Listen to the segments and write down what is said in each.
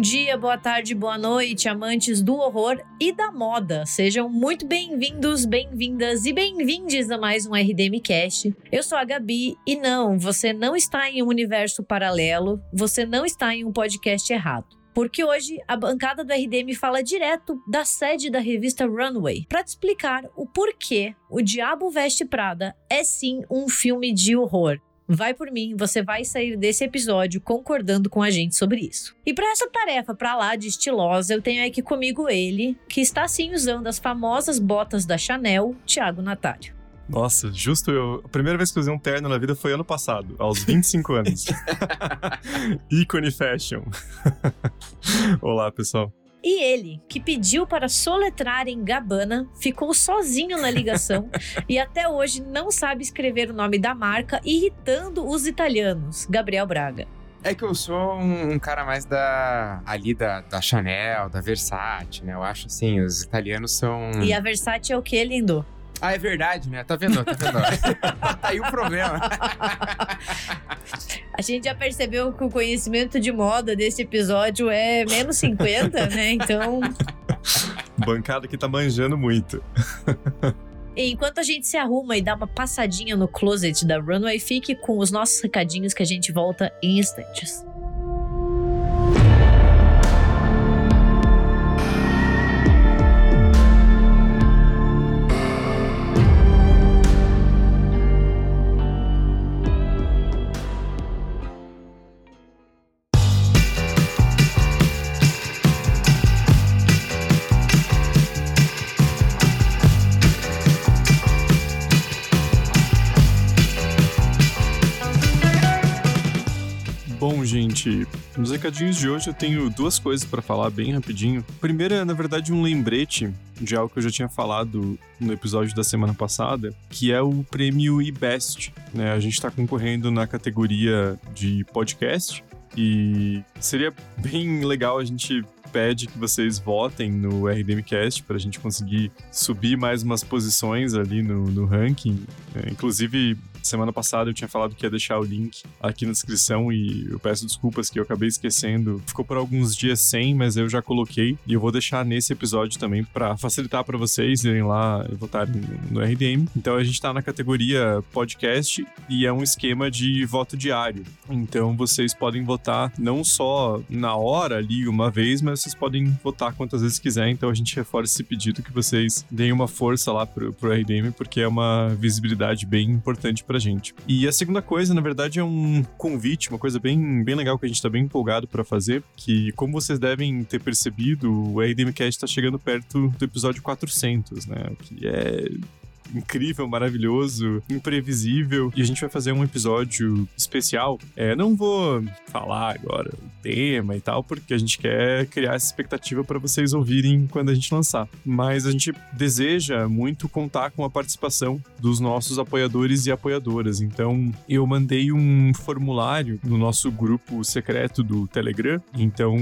Bom dia, boa tarde, boa noite, amantes do horror e da moda. Sejam muito bem-vindos, bem-vindas e bem-vindes a mais um RDM Cast. Eu sou a Gabi e não, você não está em um universo paralelo, você não está em um podcast errado. Porque hoje a bancada do RDM fala direto da sede da revista Runway para te explicar o porquê O Diabo Veste Prada é sim um filme de horror. Vai por mim, você vai sair desse episódio concordando com a gente sobre isso. E para essa tarefa para lá de estilosa, eu tenho aqui comigo ele, que está sim usando as famosas botas da Chanel, Thiago Natário. Nossa, justo eu. A primeira vez que eu usei um terno na vida foi ano passado, aos 25 anos. Ícone fashion. Olá, pessoal. E ele, que pediu para soletrar em Gabbana, ficou sozinho na ligação e até hoje não sabe escrever o nome da marca, irritando os italianos. Gabriel Braga. É que eu sou um, um, cara mais da ali da, da Chanel, da Versace, né? Eu acho assim, os italianos são. E a Versace é o que, lindo? Ah, é verdade, né? Tá vendo? Tá vendo? tá aí o problema. A gente já percebeu que o conhecimento de moda desse episódio é menos 50, né? Então. Bancada que tá manjando muito. Enquanto a gente se arruma e dá uma passadinha no closet da Runway, fique com os nossos recadinhos que a gente volta em instantes. Gente, nos recadinhos de hoje eu tenho duas coisas para falar bem rapidinho. Primeiro é, na verdade, um lembrete de algo que eu já tinha falado no episódio da semana passada, que é o prêmio eBest. Né? A gente está concorrendo na categoria de podcast e seria bem legal a gente pede que vocês votem no RDMcast para a gente conseguir subir mais umas posições ali no, no ranking. É, inclusive, Semana passada eu tinha falado que ia deixar o link aqui na descrição e eu peço desculpas que eu acabei esquecendo. Ficou por alguns dias sem, mas eu já coloquei e eu vou deixar nesse episódio também para facilitar para vocês irem lá e votarem no RDM. Então a gente tá na categoria podcast e é um esquema de voto diário. Então vocês podem votar não só na hora ali uma vez, mas vocês podem votar quantas vezes quiser. Então a gente reforça esse pedido que vocês deem uma força lá pro, pro RDM, porque é uma visibilidade bem importante pra gente. E a segunda coisa, na verdade, é um convite, uma coisa bem, bem legal que a gente tá bem empolgado para fazer, que como vocês devem ter percebido, o RDMcast tá chegando perto do episódio 400, né? Que é incrível, maravilhoso, imprevisível. E a gente vai fazer um episódio especial. É, não vou falar agora o tema e tal, porque a gente quer criar essa expectativa para vocês ouvirem quando a gente lançar. Mas a gente deseja muito contar com a participação dos nossos apoiadores e apoiadoras. Então, eu mandei um formulário no nosso grupo secreto do Telegram. Então,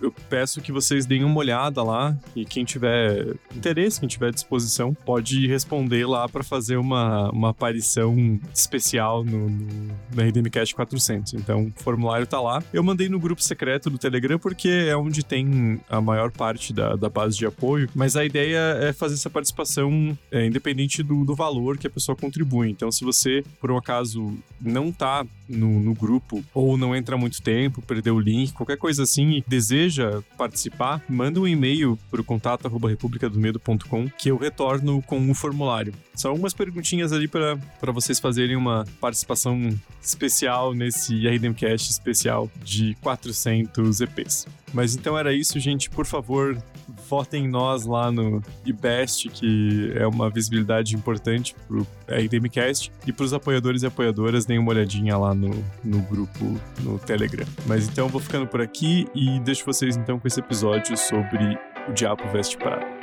eu peço que vocês deem uma olhada lá e quem tiver interesse, quem tiver disposição, pode responder lá para fazer uma, uma aparição especial no, no, no RDMcast 400. Então, o formulário tá lá. Eu mandei no grupo secreto do Telegram porque é onde tem a maior parte da, da base de apoio, mas a ideia é fazer essa participação é, independente do, do valor que a pessoa contribui. Então, se você, por um acaso, não tá no, no grupo ou não entra há muito tempo, perdeu o link, qualquer coisa assim e deseja participar, manda um e-mail pro contato arroba republicadomedo.com que eu retorno com o formulário. São algumas perguntinhas ali para vocês fazerem uma participação especial nesse RDMcast especial de 400 EPs. Mas então era isso, gente. Por favor, votem em nós lá no IBEST, que é uma visibilidade importante pro RDMcast. E pros apoiadores e apoiadoras, deem uma olhadinha lá no, no grupo no Telegram. Mas então eu vou ficando por aqui e deixo vocês então com esse episódio sobre o Diabo Veste Prada.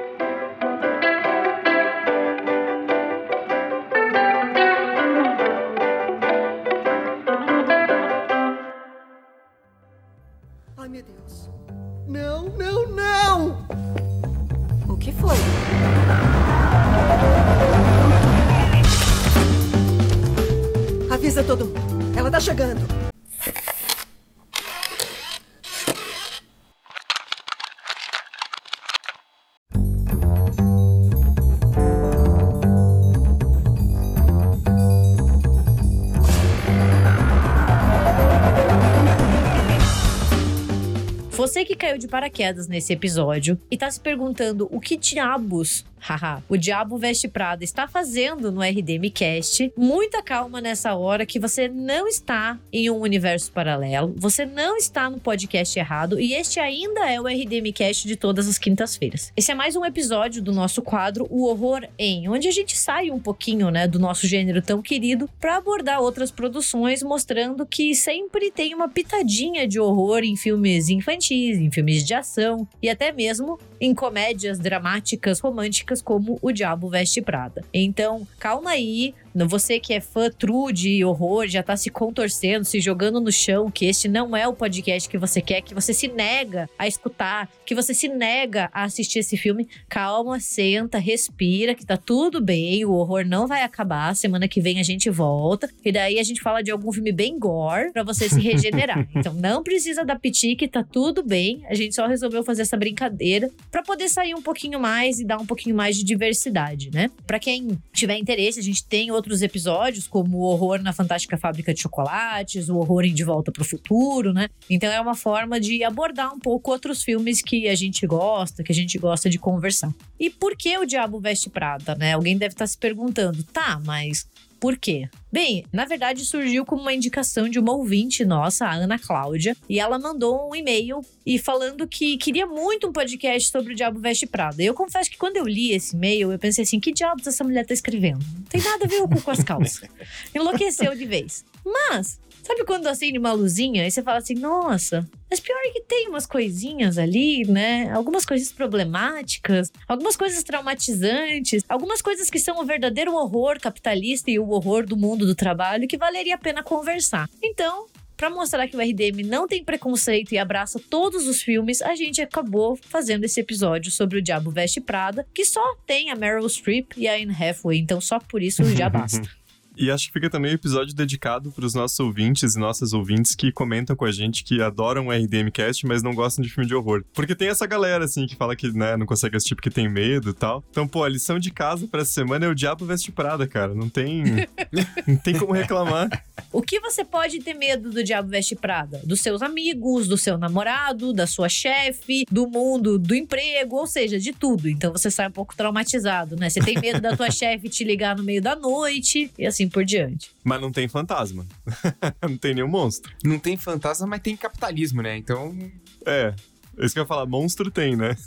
chegando. Você que caiu de paraquedas nesse episódio e está se perguntando o que diabos haha, o Diabo Veste Prada está fazendo no RDMcast. Muita calma nessa hora que você não está em um universo paralelo, você não está no podcast errado e este ainda é o RDMcast de todas as quintas-feiras. Esse é mais um episódio do nosso quadro O Horror em, onde a gente sai um pouquinho, né, do nosso gênero tão querido para abordar outras produções mostrando que sempre tem uma pitadinha de horror em filmes infantis, em filmes de ação e até mesmo em comédias dramáticas românticas como O Diabo Veste Prada. Então, calma aí, você que é fã true de horror, já tá se contorcendo, se jogando no chão, que este não é o podcast que você quer, que você se nega a escutar, que você se nega a assistir esse filme. Calma, senta, respira, que tá tudo bem, o horror não vai acabar. Semana que vem a gente volta. E daí a gente fala de algum filme bem gore para você se regenerar. então não precisa da pitique, tá tudo bem. A gente só resolveu fazer essa brincadeira para poder sair um pouquinho mais e dar um pouquinho mais de diversidade, né? Para quem tiver interesse, a gente tem outro outros episódios, como o horror na Fantástica Fábrica de Chocolates, o horror em De Volta para o Futuro, né? Então é uma forma de abordar um pouco outros filmes que a gente gosta, que a gente gosta de conversar. E por que o Diabo Veste Prada, né? Alguém deve estar se perguntando, tá, mas por quê? Bem, na verdade surgiu como uma indicação de uma ouvinte nossa, a Ana Cláudia, e ela mandou um e-mail e falando que queria muito um podcast sobre o Diabo Veste Prada. Eu confesso que quando eu li esse e-mail, eu pensei assim: que diabos essa mulher tá escrevendo? Não tem nada a ver com as calças. Enlouqueceu de vez. Mas Sabe quando acende uma luzinha e você fala assim, nossa, mas pior é que tem umas coisinhas ali, né? Algumas coisas problemáticas, algumas coisas traumatizantes, algumas coisas que são o verdadeiro horror capitalista e o horror do mundo do trabalho que valeria a pena conversar. Então, para mostrar que o RDM não tem preconceito e abraça todos os filmes, a gente acabou fazendo esse episódio sobre o Diabo Veste Prada, que só tem a Meryl Streep e a Anne Hathaway, então só por isso já basta. E acho que fica também um episódio dedicado para os nossos ouvintes e nossas ouvintes que comentam com a gente que adoram o RDMcast, mas não gostam de filme de horror. Porque tem essa galera, assim, que fala que, né, não consegue assistir porque tem medo e tal. Então, pô, a lição de casa para essa semana é o Diabo Veste Prada, cara. Não tem... não tem como reclamar. O que você pode ter medo do Diabo Veste Prada? Dos seus amigos, do seu namorado, da sua chefe, do mundo, do emprego, ou seja, de tudo. Então você sai um pouco traumatizado, né? Você tem medo da tua chefe te ligar no meio da noite e assim por diante. Mas não tem fantasma. não tem nenhum monstro. Não tem fantasma, mas tem capitalismo, né? Então. É. É isso que eu ia falar, monstro tem, né?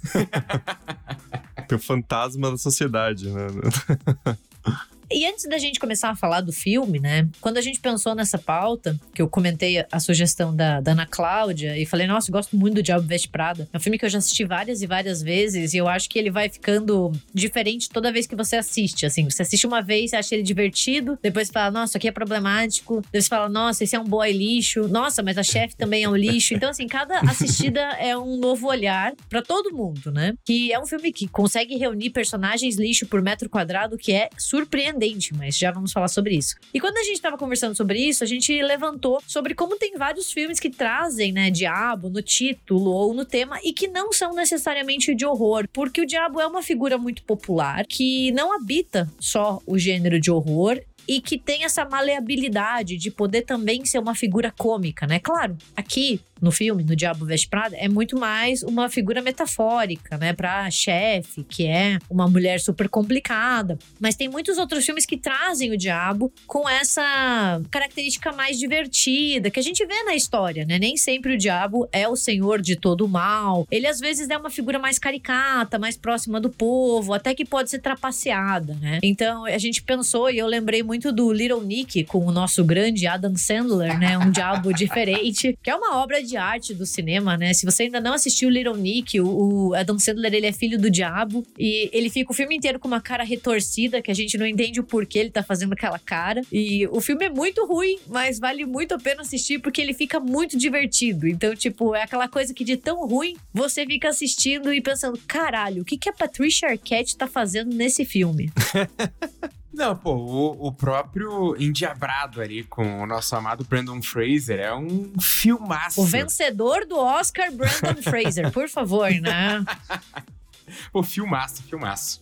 tem o fantasma da sociedade, né? E antes da gente começar a falar do filme, né? Quando a gente pensou nessa pauta, que eu comentei a sugestão da, da Ana Cláudia e falei, nossa, gosto muito do Diabo Veste Prada. É um filme que eu já assisti várias e várias vezes e eu acho que ele vai ficando diferente toda vez que você assiste. Assim, você assiste uma vez, acha ele divertido, depois fala, nossa, aqui é problemático. Depois fala, nossa, esse é um boy lixo. Nossa, mas a chefe também é um lixo. Então, assim, cada assistida é um novo olhar para todo mundo, né? Que é um filme que consegue reunir personagens lixo por metro quadrado que é surpreendente surpreendente, mas já vamos falar sobre isso. E quando a gente estava conversando sobre isso, a gente levantou sobre como tem vários filmes que trazem, né, diabo no título ou no tema e que não são necessariamente de horror, porque o diabo é uma figura muito popular que não habita só o gênero de horror e que tem essa maleabilidade de poder também ser uma figura cômica, né? Claro, aqui no filme, no Diabo Veste Prada, é muito mais uma figura metafórica, né, pra chefe, que é uma mulher super complicada. Mas tem muitos outros filmes que trazem o diabo com essa característica mais divertida, que a gente vê na história, né? Nem sempre o diabo é o senhor de todo o mal. Ele às vezes é uma figura mais caricata, mais próxima do povo, até que pode ser trapaceada, né? Então a gente pensou, e eu lembrei muito do Little Nick com o nosso grande Adam Sandler, né? Um diabo diferente, que é uma obra de arte do cinema, né? Se você ainda não assistiu Little Nick, o, o Adam Sandler, ele é filho do diabo e ele fica o filme inteiro com uma cara retorcida, que a gente não entende o porquê ele tá fazendo aquela cara. E o filme é muito ruim, mas vale muito a pena assistir porque ele fica muito divertido. Então, tipo, é aquela coisa que de tão ruim você fica assistindo e pensando, caralho, o que, que a Patricia Arquette tá fazendo nesse filme? Não, pô, o, o, próprio Endiabrado ali com o nosso amado Brandon Fraser é um filmaço. O vencedor do Oscar, Brandon Fraser, por favor, né? o filmaço, filmaço.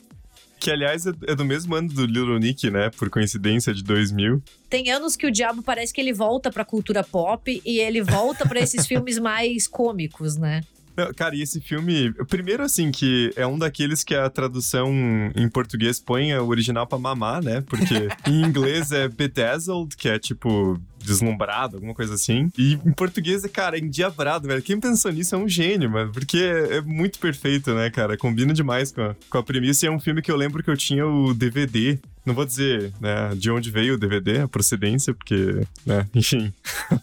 Que, aliás, é, é do mesmo ano do Little Nick, né? Por coincidência, de 2000. Tem anos que o diabo parece que ele volta pra cultura pop e ele volta para esses filmes mais cômicos, né? Não, cara, e esse filme, primeiro assim, que é um daqueles que a tradução em português põe o original pra mamar, né? Porque em inglês é bedazzled, que é tipo deslumbrado, alguma coisa assim. E em português é, cara, endiabrado, velho. Quem pensou nisso é um gênio, mano. Porque é, é muito perfeito, né, cara? Combina demais com a, com a premissa. E é um filme que eu lembro que eu tinha o DVD não vou dizer né, de onde veio o DVD, a procedência, porque, né, enfim,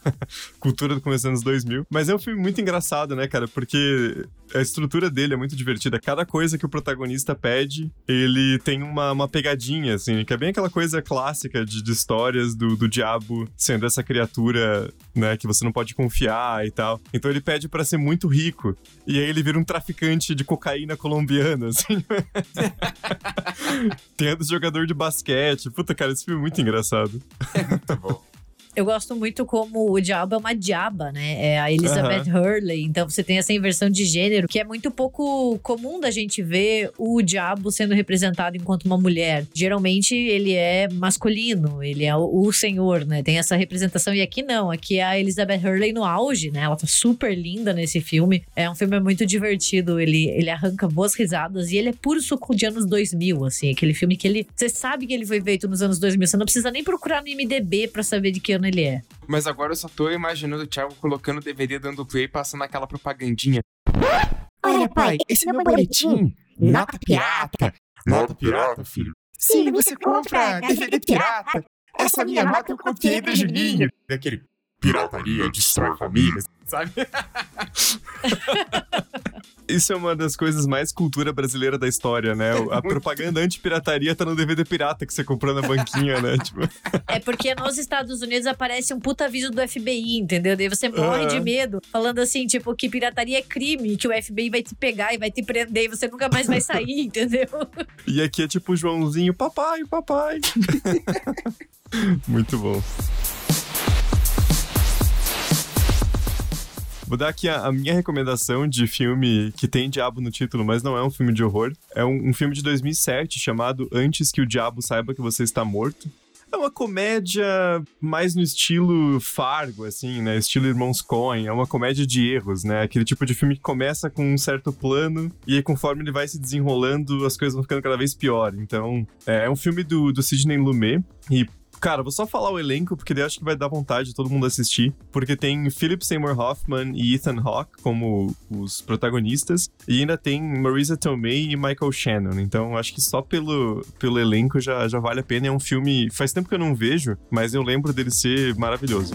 cultura do começo dos anos 2000. Mas é um filme muito engraçado, né, cara? Porque a estrutura dele é muito divertida. Cada coisa que o protagonista pede, ele tem uma, uma pegadinha, assim, que é bem aquela coisa clássica de, de histórias do, do diabo sendo essa criatura, né, que você não pode confiar e tal. Então ele pede para ser muito rico. E aí ele vira um traficante de cocaína colombiana, assim. tem jogador de basquete. Puta, cara, esse filme é muito engraçado. É muito bom. Eu gosto muito como o diabo é uma diaba, né? É a Elizabeth uhum. Hurley. Então você tem essa inversão de gênero, que é muito pouco comum da gente ver o diabo sendo representado enquanto uma mulher. Geralmente ele é masculino, ele é o, senhor, né? Tem essa representação. E aqui não, aqui é a Elizabeth Hurley no auge, né? Ela tá super linda nesse filme. É um filme muito divertido, ele, ele arranca boas risadas e ele é puro suco de anos 2000, assim. Aquele filme que ele. Você sabe que ele foi feito nos anos 2000, você não precisa nem procurar no IMDB para saber de que ano ele é. Mas agora eu só tô imaginando o Thiago colocando o DVD dando play e passando aquela propagandinha. Olha, pai, esse é meu boletim. Nota pirata. Nota pirata, filho. Sim, você compra DVD pirata. Essa minha nota eu copiei do Juninho. Daquele pirataria destrói famílias, sabe? Isso é uma das coisas mais cultura brasileira da história, né? A propaganda anti-pirataria tá no DVD pirata que você comprou na banquinha, né? Tipo... É porque nos Estados Unidos aparece um puta aviso do FBI, entendeu? Daí você morre de medo, falando assim, tipo, que pirataria é crime, que o FBI vai te pegar e vai te prender e você nunca mais vai sair, entendeu? E aqui é tipo o Joãozinho, papai, papai. Muito bom. Vou dar aqui a, a, minha recomendação de filme que tem diabo no título, mas não é um filme de horror. É um, um filme de 2007 chamado Antes que o Diabo Saiba que Você Está Morto. É uma comédia mais no estilo Fargo, assim, né? Estilo Irmãos Coen. É uma comédia de erros, né? Aquele tipo de filme que começa com um certo plano e aí, conforme ele vai se desenrolando, as coisas vão ficando cada vez pior. Então, é, é um filme do, do Sidney Lumet e Cara, vou só falar o elenco, porque daí acho que vai dar vontade de todo mundo assistir. Porque tem Philip Seymour Hoffman e Ethan Hawke como os protagonistas. E ainda tem Marisa Tomei e Michael Shannon. Então acho que só pelo, pelo elenco já, já vale a pena. É um filme. Faz tempo que eu não vejo, mas eu lembro dele ser maravilhoso.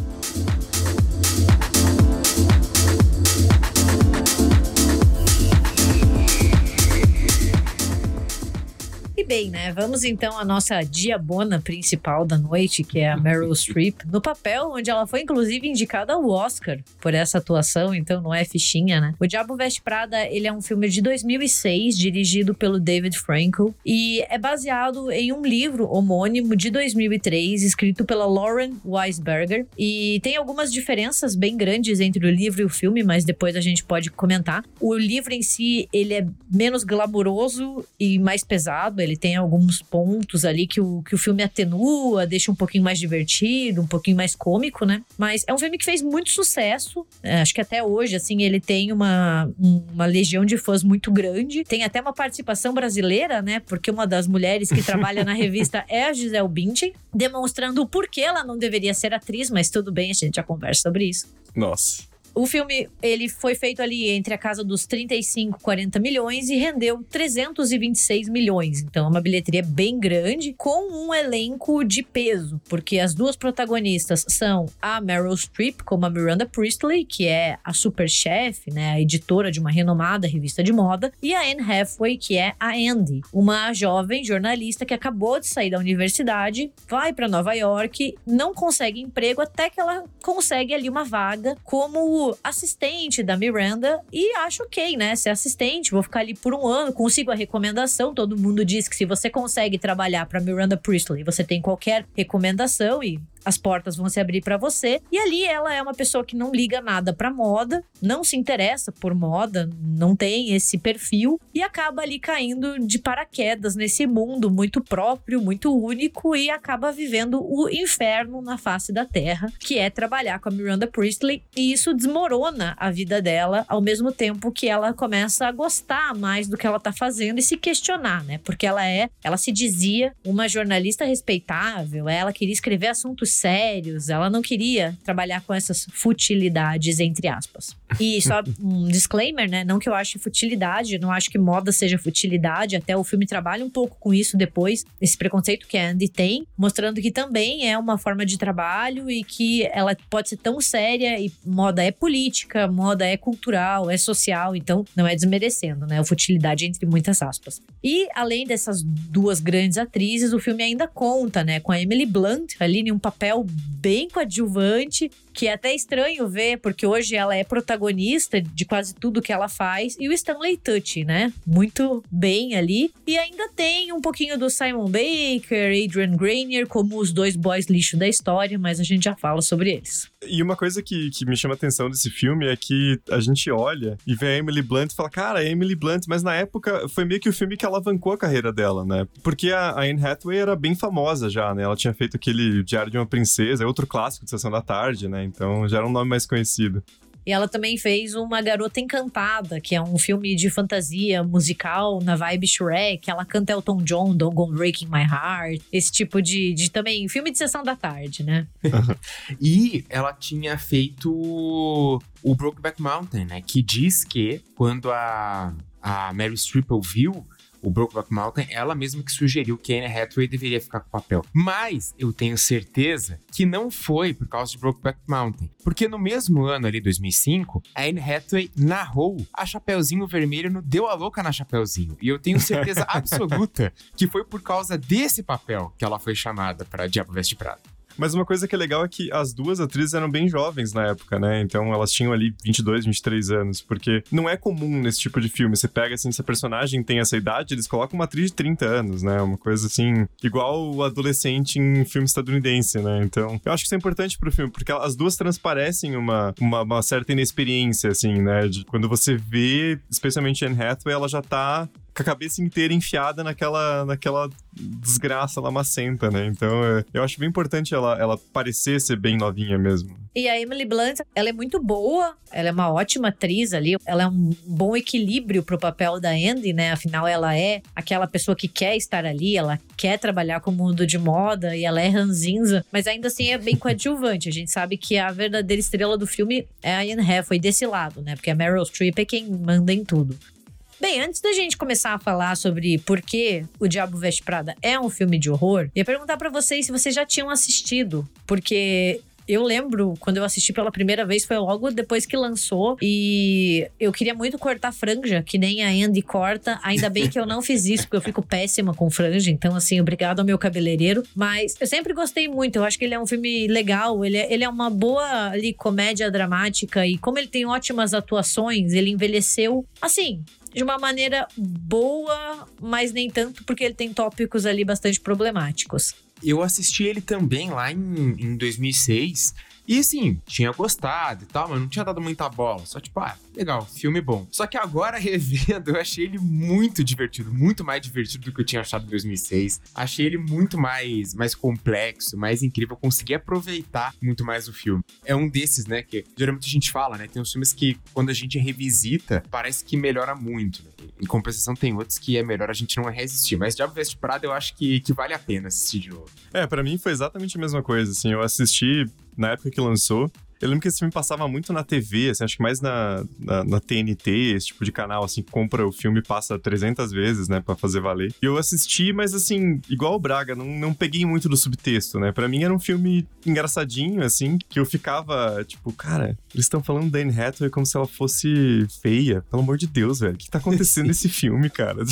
Bem, né? Vamos então à nossa diabona principal da noite, que é a Meryl Streep, no papel onde ela foi inclusive indicada ao Oscar por essa atuação, então não é fichinha, né? O Diabo Veste Prada, ele é um filme de 2006, dirigido pelo David Frankel, e é baseado em um livro homônimo de 2003, escrito pela Lauren Weisberger, e tem algumas diferenças bem grandes entre o livro e o filme, mas depois a gente pode comentar. O livro em si, ele é menos glamuroso e mais pesado, ele tem alguns pontos ali que o, que o filme atenua, deixa um pouquinho mais divertido, um pouquinho mais cômico, né? Mas é um filme que fez muito sucesso. É, acho que até hoje, assim, ele tem uma, uma legião de fãs muito grande. Tem até uma participação brasileira, né? Porque uma das mulheres que trabalha na revista é a Gisele Bündchen, demonstrando o porquê ela não deveria ser atriz, mas tudo bem, a gente já conversa sobre isso. Nossa. O filme, ele foi feito ali entre a casa dos 35 e 40 milhões e rendeu 326 milhões. Então é uma bilheteria bem grande, com um elenco de peso, porque as duas protagonistas são a Meryl Streep, como a Miranda Priestley, que é a super chefe, né, a editora de uma renomada revista de moda, e a Anne Hathaway, que é a Andy, uma jovem jornalista que acabou de sair da universidade, vai para Nova York, não consegue emprego até que ela consegue ali uma vaga como assistente da Miranda e acho ok, né? Ser assistente, vou ficar ali por um ano, consigo a recomendação. Todo mundo diz que se você consegue trabalhar para Miranda Priestley, você tem qualquer recomendação e as portas vão se abrir para você. E ali ela é uma pessoa que não liga nada para moda, não se interessa por moda, não tem esse perfil e acaba ali caindo de paraquedas nesse mundo muito próprio, muito único e acaba vivendo o inferno na face da terra, que é trabalhar com a Miranda Priestley e isso desmorona a vida dela ao mesmo tempo que ela começa a gostar mais do que ela tá fazendo e se questionar, né? Porque ela é, ela se dizia uma jornalista respeitável, ela queria escrever assuntos sérios, ela não queria trabalhar com essas futilidades entre aspas. E só um disclaimer, né? Não que eu ache futilidade, não acho que moda seja futilidade, até o filme trabalha um pouco com isso depois, esse preconceito que a Andy tem, mostrando que também é uma forma de trabalho e que ela pode ser tão séria e moda é política, moda é cultural, é social, então não é desmerecendo, né? A futilidade entre muitas aspas. E além dessas duas grandes atrizes, o filme ainda conta, né, com a Emily Blunt ali em um papel bem coadjuvante, que é até estranho ver, porque hoje ela é protagonista de quase tudo que ela faz, e o Stanley Tucci, né? Muito bem ali. E ainda tem um pouquinho do Simon Baker, Adrian Grenier, como os dois boys lixo da história, mas a gente já fala sobre eles. E uma coisa que, que me chama a atenção desse filme é que a gente olha e vê a Emily Blunt e fala, cara, é Emily Blunt, mas na época foi meio que o filme que alavancou a carreira dela, né? Porque a, a Anne Hathaway era bem famosa já, né? Ela tinha feito aquele Diário de uma Princesa, é outro clássico de Sessão da Tarde, né? Então já era um nome mais conhecido. E ela também fez Uma Garota Encantada, que é um filme de fantasia musical na vibe Shrek. Ela canta Elton John, Don't Go Breaking My Heart. Esse tipo de, de também filme de sessão da tarde, né? e ela tinha feito o Brokeback Mountain, né? Que diz que quando a, a Mary Streep ouviu o Brokeback Mountain, ela mesma que sugeriu que Anne Hathaway deveria ficar com o papel. Mas eu tenho certeza que não foi por causa de Brokeback Mountain. Porque no mesmo ano ali, 2005, a Anne Hathaway narrou a Chapeuzinho Vermelho no Deu a Louca na Chapeuzinho. E eu tenho certeza absoluta que foi por causa desse papel que ela foi chamada para Diabo Veste Prada. Mas uma coisa que é legal é que as duas atrizes eram bem jovens na época, né? Então elas tinham ali 22, 23 anos. Porque não é comum nesse tipo de filme. Você pega assim, se a personagem tem essa idade, eles colocam uma atriz de 30 anos, né? Uma coisa assim, igual o adolescente em filme estadunidense, né? Então eu acho que isso é importante pro filme, porque as duas transparecem uma, uma, uma certa inexperiência, assim, né? De quando você vê, especialmente Anne Hathaway, ela já tá com a cabeça inteira enfiada naquela, naquela desgraça lamacenta, né? Então é, eu acho bem importante ela, ela parecer ser bem novinha mesmo. E a Emily Blunt, ela é muito boa, ela é uma ótima atriz ali, ela é um bom equilíbrio pro papel da Andy, né? Afinal, ela é aquela pessoa que quer estar ali, ela quer trabalhar com o mundo de moda e ela é ranzinza, mas ainda assim é bem coadjuvante. A gente sabe que a verdadeira estrela do filme é a Anne Hathaway desse lado, né? Porque a Meryl Streep é quem manda em tudo. Bem, antes da gente começar a falar sobre por que O Diabo Veste Prada é um filme de horror, ia perguntar para vocês se vocês já tinham assistido, porque eu lembro quando eu assisti pela primeira vez, foi logo depois que lançou. E eu queria muito cortar franja, que nem a Andy corta. Ainda bem que eu não fiz isso, porque eu fico péssima com franja. Então, assim, obrigado ao meu cabeleireiro. Mas eu sempre gostei muito. Eu acho que ele é um filme legal. Ele é, ele é uma boa ali, comédia dramática. E como ele tem ótimas atuações, ele envelheceu assim de uma maneira boa, mas nem tanto, porque ele tem tópicos ali bastante problemáticos. Eu assisti ele também lá em, em 2006 e assim, tinha gostado e tal, mas não tinha dado muita bola. Só tipo, ah, legal, filme bom. Só que agora, revendo, eu achei ele muito divertido, muito mais divertido do que eu tinha achado em 2006. Achei ele muito mais, mais complexo, mais incrível. Eu consegui aproveitar muito mais o filme. É um desses, né, que geralmente a gente fala, né? Tem uns filmes que, quando a gente revisita, parece que melhora muito. Né? Em compensação, tem outros que é melhor a gente não resistir. Mas Diabo Veste Prada, eu acho que, que vale a pena assistir de novo. É, para mim foi exatamente a mesma coisa, assim. Eu assisti na época que lançou. Eu lembro que esse filme passava muito na TV, assim, acho que mais na, na, na, TNT, esse tipo de canal, assim, que compra o filme e passa 300 vezes, né, pra fazer valer. E eu assisti, mas assim, igual o Braga, não, não peguei muito do subtexto, né? Pra mim era um filme engraçadinho, assim, que eu ficava, tipo, cara, eles estão falando da Anne Hathaway como se ela fosse feia. Pelo amor de Deus, velho, o que tá acontecendo nesse filme, cara?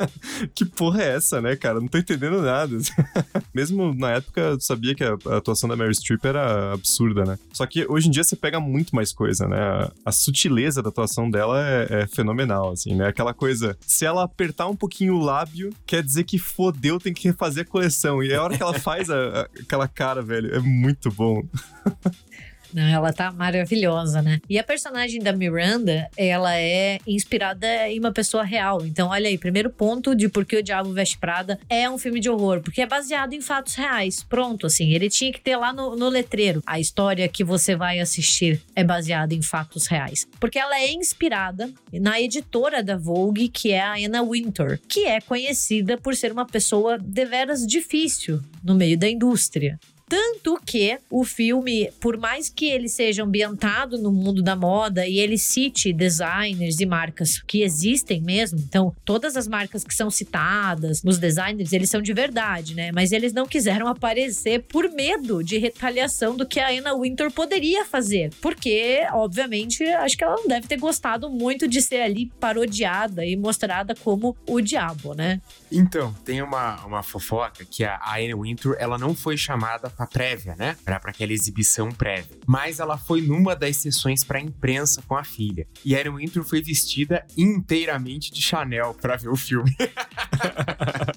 que porra é essa, né, cara? Não tô entendendo nada. Mesmo na época, eu sabia que a, atuação da Mary Streep era absurda, né? Só que hoje em dia você pega muito mais coisa, né? A, sutileza da atuação dela é, é, fenomenal, assim, né? Aquela coisa, se ela apertar um pouquinho o lábio, quer dizer que fodeu, tem que refazer a coleção. E a hora que ela faz a, a, aquela cara, velho, é muito bom. Não, ela tá maravilhosa, né? E a personagem da Miranda, ela é inspirada em uma pessoa real. Então, olha aí, primeiro ponto de por que o Diabo Veste Prada é um filme de horror, porque é baseado em fatos reais. Pronto, assim, ele tinha que ter lá no, no letreiro. A história que você vai assistir é baseada em fatos reais. Porque ela é inspirada na editora da Vogue, que é a Anna Wintour, que é conhecida por ser uma pessoa deveras difícil no meio da indústria. Tanto que o filme, por mais que ele seja ambientado no mundo da moda e ele cite designers e marcas que existem mesmo, então todas as marcas que são citadas, os designers, eles são de verdade, né? Mas eles não quiseram aparecer por medo de retaliação do que a Anna Winter poderia fazer. Porque, obviamente, acho que ela não deve ter gostado muito de ser ali parodiada e mostrada como o diabo, né? Então, tem uma, uma fofoca que a Anna Winter, ela não foi chamada pra prévia, né? Pra, pra aquela exibição prévia. Mas ela foi numa das sessões pra imprensa com a filha. E Anna Winter foi vestida inteiramente de Chanel pra ver o filme.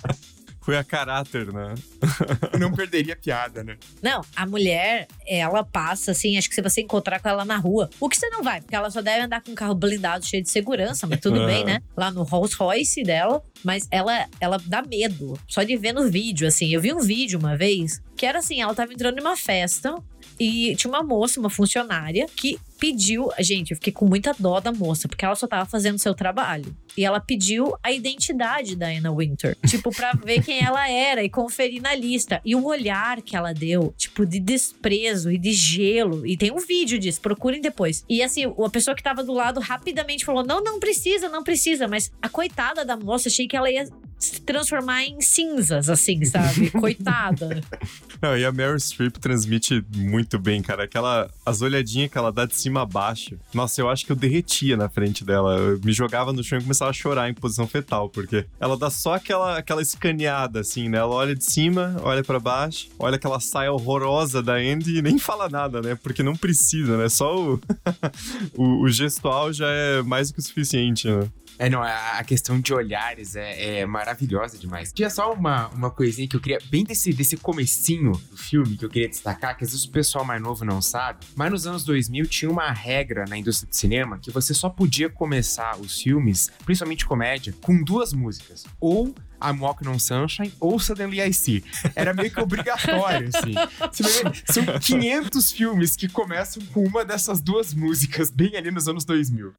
Foi a caráter, né? Não perderia piada, né? Não, a mulher, ela passa assim, acho que se você encontrar com ela na rua, o que você não vai, porque ela só deve andar com um carro blindado cheio de segurança, mas tudo Uhum. bem, né? Lá no Rolls Royce dela, mas ela, ela dá medo, só de ver no vídeo, assim. Eu vi um vídeo uma vez que era assim, ela tava entrando em uma festa e tinha uma moça, uma funcionária, que pediu. Gente, eu fiquei com muita dó da moça, porque ela só tava fazendo seu trabalho. E ela pediu a identidade da Anna Winter. Tipo, pra ver quem ela era e conferir na lista. E o olhar que ela deu, tipo, de desprezo e de gelo. E tem um vídeo disso, procurem depois. E assim, a pessoa que tava do lado rapidamente falou: não, não precisa, não precisa. Mas a coitada da moça, achei que ela ia se transformar em cinzas, assim, sabe? Coitada. Não, e a Meryl Streep transmite muito bem, cara. Aquela. As olhadinhas que ela dá de cima a baixo. Nossa, eu acho que eu derretia na frente dela. Eu me jogava no chão e começava a chorar em posição fetal, porque ela dá só aquela, aquela escaneada, assim, né? Ela olha de cima, olha pra baixo, olha aquela saia horrorosa da Andy e nem fala nada, né? Porque não precisa, né? Só o, o, o gestual já é mais do que o suficiente, né? É, não, a questão de olhares é, é maravilhosa demais. Tinha só uma, uma coisinha que eu queria, bem desse, desse comecinho do filme, que eu queria destacar, que às vezes o pessoal mais novo não sabe, mas nos anos 2000 tinha uma regra na indústria de cinema que você só podia começar os filmes, principalmente comédia, com duas músicas. Ou I'm Walking on Sunshine ou Suddenly I See. Era meio que obrigatório, assim. São 500 filmes que começam com uma dessas duas músicas, bem ali nos anos 2000.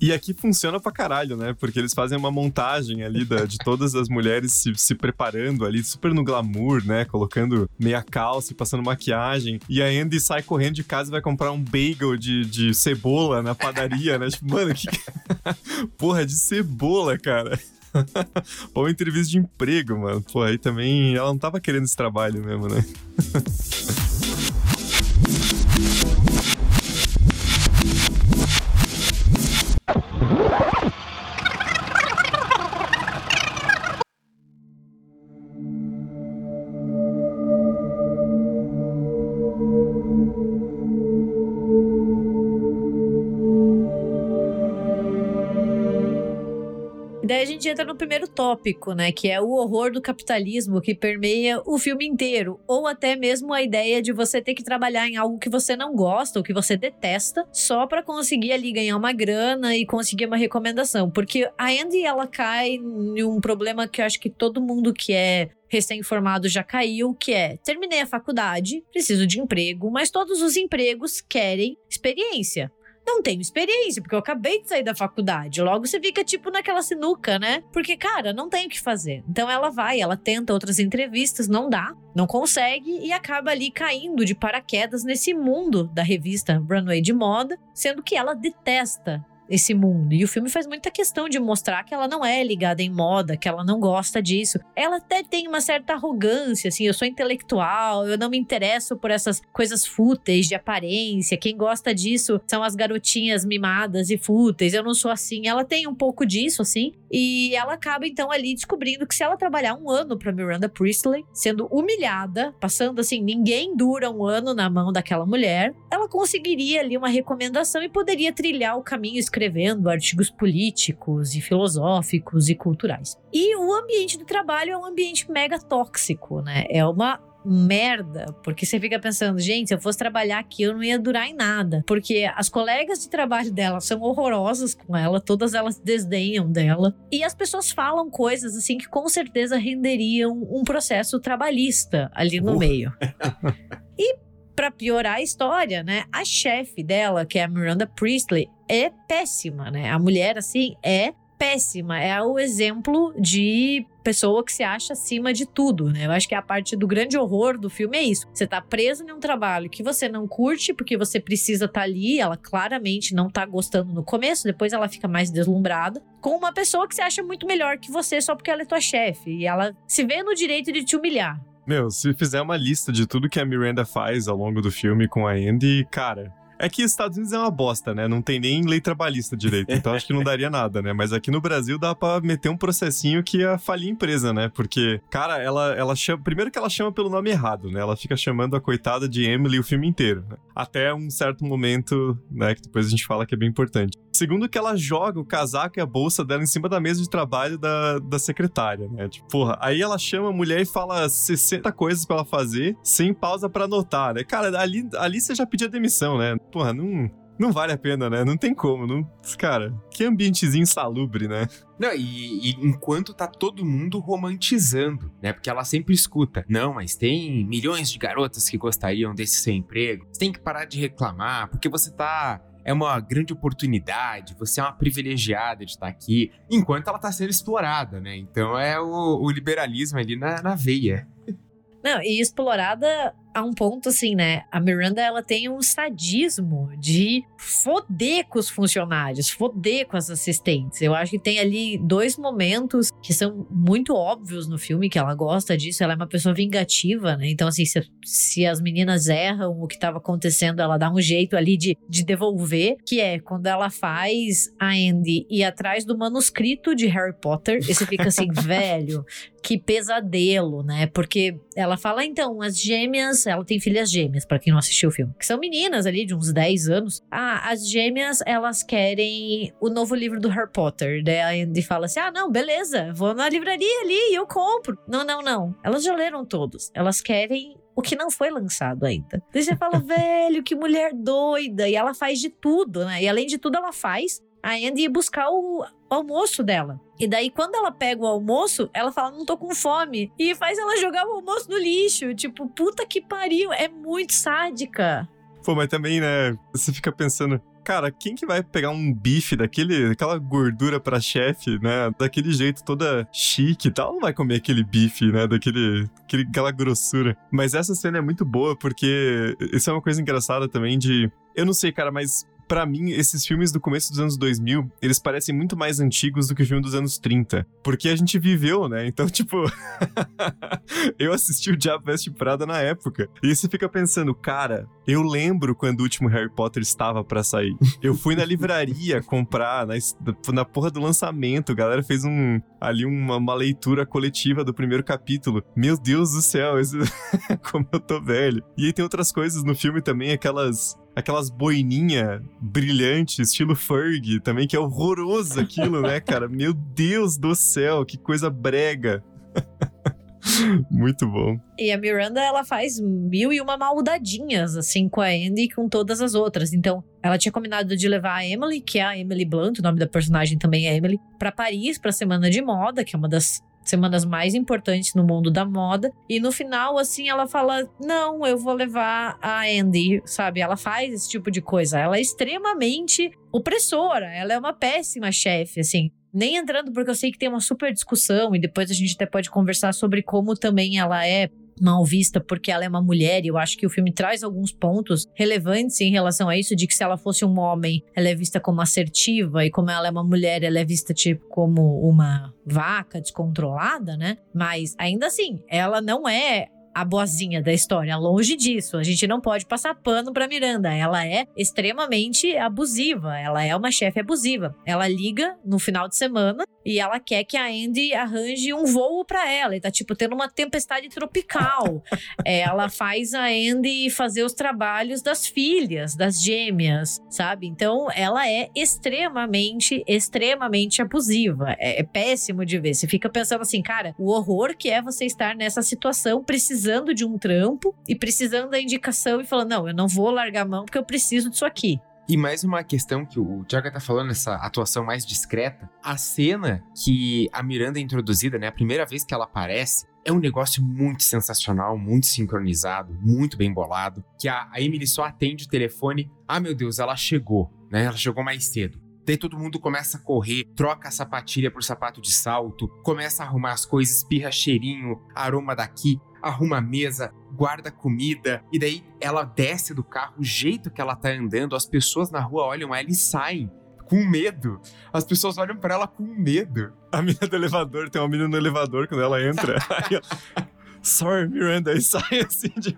E aqui funciona pra caralho, né? Porque eles fazem uma montagem ali da- de todas as mulheres se, se preparando ali, super no glamour, né? Colocando meia calça e passando maquiagem. E a Andy sai correndo de casa e vai comprar um bagel de, de cebola na padaria, né? Tipo, mano, que. Porra, de cebola, cara. Ou entrevista de emprego, mano. Pô, aí também ela não tava querendo esse trabalho mesmo, né? Ha ha ha! Gente entra no primeiro tópico, né? Que é o horror do capitalismo que permeia o filme inteiro. Ou até mesmo a ideia de você ter que trabalhar em algo que você não gosta ou que você detesta, só pra conseguir ali ganhar uma grana e conseguir uma recomendação. Porque a Andy, ela cai em um problema que eu acho que todo mundo que é recém-formado já caiu, que é: terminei a faculdade, preciso de emprego, mas todos os empregos querem experiência não tenho experiência, porque eu acabei de sair da faculdade. Logo você fica tipo naquela sinuca, né? Porque, cara, não tem o que fazer. Então ela vai, ela tenta outras entrevistas, não dá, não consegue e acaba ali caindo de paraquedas nesse mundo da revista Runway de moda, sendo que ela detesta esse mundo. E o filme faz muita questão de mostrar que ela não é ligada em moda, que ela não gosta disso. Ela até tem uma certa arrogância, assim, eu sou intelectual, eu não me interesso por essas coisas fúteis de aparência. Quem gosta disso são as garotinhas mimadas e fúteis. Eu não sou assim. Ela tem um pouco disso, assim. E ela acaba então ali descobrindo que se ela trabalhar um ano para Miranda Priestley, sendo humilhada, passando assim, ninguém dura um ano na mão daquela mulher, ela conseguiria ali uma recomendação e poderia trilhar o caminho escrevendo artigos políticos e filosóficos e culturais. E o ambiente do trabalho é um ambiente mega tóxico, né? É uma merda, porque você fica pensando, gente, se eu fosse trabalhar aqui, eu não ia durar em nada, porque as colegas de trabalho dela são horrorosas com ela, todas elas desdenham dela, e as pessoas falam coisas assim que com certeza renderiam um processo trabalhista ali no uh. meio. e para piorar a história, né, a chefe dela, que é a Miranda Priestley, é péssima, né? A mulher assim é péssima. É o exemplo de pessoa que se acha acima de tudo, né? Eu acho que a parte do grande horror do filme é isso. Você tá preso em um trabalho que você não curte porque você precisa estar tá ali, ela claramente não tá gostando no começo, depois ela fica mais deslumbrada, com uma pessoa que se acha muito melhor que você só porque ela é tua chefe e ela se vê no direito de te humilhar. Meu, se fizer uma lista de tudo que a Miranda faz ao longo do filme com a Andy, cara, é que os Estados Unidos é uma bosta, né? Não tem nem lei trabalhista direito. Então acho que não daria nada, né? Mas aqui no Brasil dá pra meter um processinho que ia falir a empresa, né? Porque, cara, ela, ela chama. Primeiro que ela chama pelo nome errado, né? Ela fica chamando a coitada de Emily o filme inteiro. Né? Até um certo momento, né? Que depois a gente fala que é bem importante. Segundo que ela joga o casaco e a bolsa dela em cima da mesa de trabalho da, da secretária, né? Tipo, porra, aí ela chama a mulher e fala 60 coisas para ela fazer, sem pausa para anotar, né? Cara, ali, ali você já pedia demissão, né? Porra, não, não vale a pena, né? Não tem como. Não... Cara, que ambientezinho insalubre, né? Não, e, e, enquanto tá todo mundo romantizando, né? Porque ela sempre escuta. Não, mas tem milhões de garotas que gostariam desse seu emprego. Você tem que parar de reclamar, porque você tá. É uma grande oportunidade, você é uma privilegiada de estar aqui, enquanto ela tá sendo explorada, né? Então é o, o liberalismo ali na, na veia. Não, e explorada a um ponto assim, né? A Miranda ela tem um sadismo de foder com os funcionários, foder com as assistentes. Eu acho que tem ali dois momentos que são muito óbvios no filme que ela gosta disso. Ela é uma pessoa vingativa, né? Então, assim, se, se as meninas erram o que estava acontecendo, ela dá um jeito ali de, de devolver, que é quando ela faz a Andy ir atrás do manuscrito de Harry Potter. E você fica assim, velho, que pesadelo, né? Porque ela fala, então, as gêmeas, ela tem filhas gêmeas, para quem não assistiu o filme, que são meninas ali de uns 10 anos. Ah, as gêmeas, elas querem o novo livro do Harry Potter. Daí a Andy fala assim: ah, não, beleza, vou na livraria ali e eu compro. Não, não, não. Elas já leram todos. Elas querem o que não foi lançado ainda. Daí você fala, velho, que mulher doida. E ela faz de tudo, né? E além de tudo, ela faz a Andy buscar o almoço dela. E daí, quando ela pega o almoço, ela fala, não tô com fome. E faz ela jogar o almoço no lixo. Tipo, puta que pariu. É muito sádica. Pô, mas também, né? Você fica pensando, cara, quem que vai pegar um bife daquele, daquela gordura pra chefe, né? Daquele jeito toda chique e tal, não vai comer aquele bife, né? Daquele, aquele, aquela grossura. Mas essa cena é muito boa porque isso é uma coisa engraçada também de. Eu não sei, cara, mas para mim, esses filmes do começo dos anos 2000, eles parecem muito mais antigos do que o filme dos anos 30. Porque a gente viveu, né? Então, tipo, eu assisti o Diabo Veste Prada na época. E você fica pensando, cara, eu lembro quando o último Harry Potter estava para sair. Eu fui na livraria comprar, na, na porra do lançamento, a galera fez um ali uma, uma leitura coletiva do primeiro capítulo. Meu Deus do céu, esse... como eu tô velho. E aí tem outras coisas no filme também, aquelas aquelas boininha brilhante, estilo Ferg, também, que é horroroso aquilo, né, cara? Meu Deus do céu, que coisa brega. Muito bom. E a Miranda, ela faz mil e uma maldadinhas, assim, com a Andy e com todas as outras. Então, ela tinha combinado de levar a Emily, que é a Emily Blunt, o nome da personagem também é Emily, para Paris, pra Semana de Moda, que é uma das semanas mais importantes no mundo da moda. E no final, assim, ela fala: Não, eu vou levar a Andy, sabe? Ela faz esse tipo de coisa. Ela é extremamente opressora. Ela é uma péssima chefe, assim. Nem entrando, porque eu sei que tem uma super discussão, e depois a gente até pode conversar sobre como também ela é mal vista porque ela é uma mulher, e eu acho que o filme traz alguns pontos relevantes em relação a isso, de que se ela fosse um homem, ela é vista como assertiva, e como ela é uma mulher, ela é vista tipo como uma vaca descontrolada, né? Mas ainda assim, ela não é a boazinha da história. Longe disso. A gente não pode passar pano pra Miranda. Ela é extremamente abusiva. Ela é uma chefe abusiva. Ela liga no final de semana e ela quer que a Andy arranje um voo para ela. E tá, tipo, tendo uma tempestade tropical. ela faz a Andy fazer os trabalhos das filhas, das gêmeas, sabe? Então, ela é extremamente, extremamente abusiva. É, é péssimo de ver. Você fica pensando assim, cara, o horror que é você estar nessa situação precisando de um trampo e precisando da indicação e falando, não, eu não vou largar a mão porque eu preciso disso aqui. E mais uma questão que o Thiago tá falando, essa atuação mais discreta. A cena que a Miranda é introduzida, né? A primeira vez que ela aparece, é um negócio muito sensacional, muito sincronizado, muito bem bolado. Que a, a Emily só atende o telefone. Ah, meu Deus, ela chegou, né? Ela chegou mais cedo. Daí todo mundo começa a correr, troca a sapatilha por sapato de salto, começa a arrumar as coisas, espirra cheirinho, aroma daqui arruma a mesa, guarda comida, e daí ela desce do carro, o jeito que ela tá andando, as pessoas na rua olham ela e saem com medo. As pessoas olham para ela com medo. A mina do elevador, tem uma mina no elevador quando ela entra. Aí, Sorry, Miranda, e sai assim de.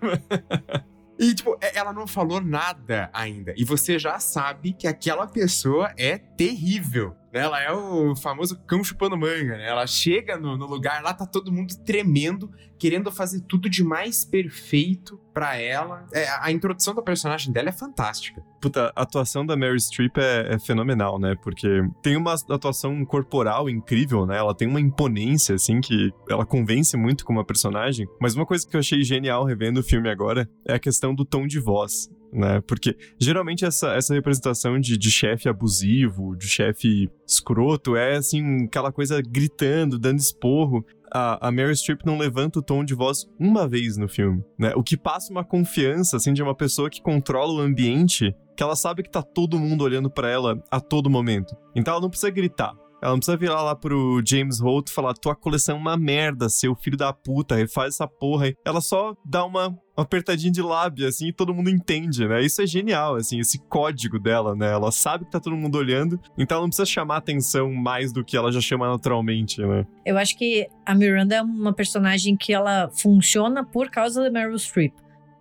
E, tipo, é, ela não falou nada ainda. E você já sabe que aquela pessoa é terrível. Né? Ela é o famoso cão chupando manga, né? Ela chega no, no lugar, lá tá todo mundo tremendo, querendo fazer tudo de mais perfeito para ela. É, a introdução da personagem dela é fantástica. Puta, a atuação da Mary Streep é, é, fenomenal, né? Porque tem uma atuação corporal incrível, né? Ela tem uma imponência, assim, que ela convence muito como uma personagem. Mas uma coisa que eu achei genial revendo o filme agora é a questão do tom de voz né? Porque geralmente essa, essa representação de, de chefe abusivo, de chefe escroto, é assim, aquela coisa gritando, dando esporro. A, a Mary Streep não levanta o tom de voz uma vez no filme, né? O que passa uma confiança, assim, de uma pessoa que controla o ambiente, que ela sabe que tá todo mundo olhando para ela a todo momento. Então ela não precisa gritar. Ela não precisa virar lá pro James Holt e falar: tua coleção é uma merda, seu filho da puta, refaz essa porra. Ela só dá uma, uma apertadinha de lábia, assim, e todo mundo entende, né? Isso é genial, assim, esse código dela, né? Ela sabe que tá todo mundo olhando, então ela não precisa chamar atenção mais do que ela já chama naturalmente, né? Eu acho que a Miranda é uma personagem que ela funciona por causa da Meryl Streep.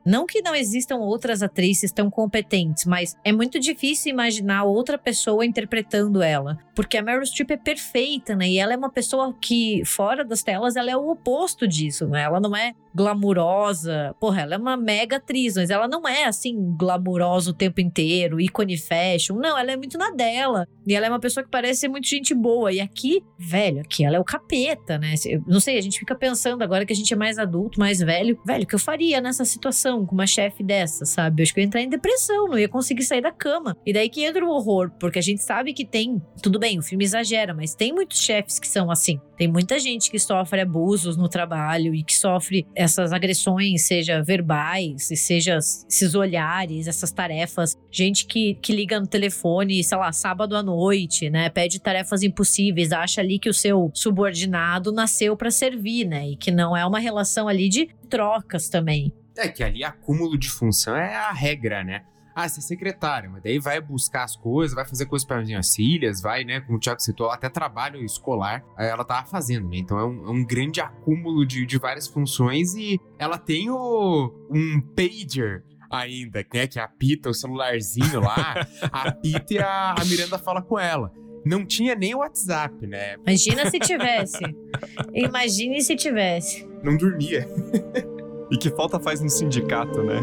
Não que não existam outras atrizes tão competentes, mas é muito difícil imaginar outra pessoa interpretando ela. Porque a Meryl Streep é perfeita, né? E ela é uma pessoa que, fora das telas, ela é o oposto disso, né? Ela não é glamurosa. Porra, ela é uma mega atriz, mas ela não é assim glamurosa o tempo inteiro, ícone fashion. Não, ela é muito na dela. E ela é uma pessoa que parece ser muito gente boa. E aqui, velho, aqui ela é o capeta, né? Não sei, a gente fica pensando agora que a gente é mais adulto, mais velho. Velho, o que eu faria nessa situação com uma chefe dessa, sabe? Eu acho que eu ia entrar em depressão, não ia conseguir sair da cama. E daí que entra o horror, porque a gente sabe que tem. Tudo bem, o filme exagera, mas tem muitos chefes que são assim. Tem muita gente que sofre abusos no trabalho e que sofre essas agressões, seja verbais, seja esses olhares, essas tarefas. Gente que, que liga no telefone, sei lá, sábado à noite, né? Pede tarefas impossíveis, acha ali que o seu subordinado nasceu para servir, né? E que não é uma relação ali de trocas também. É que ali acúmulo de função é a regra, né? Ah, você é secretária, mas daí vai buscar as coisas, vai fazer coisas para as minhas filhas, vai, né? Como o Thiago citou, até trabalho escolar ela tava fazendo, né? Então é um, é um grande acúmulo de, de várias funções e ela tem o, um pager ainda, né? Que apita o celularzinho lá, apita e a, a Miranda fala com ela. Não tinha nem o WhatsApp, né? Imagina se tivesse. Imagine se tivesse. Não dormia. e que falta faz no sindicato, né?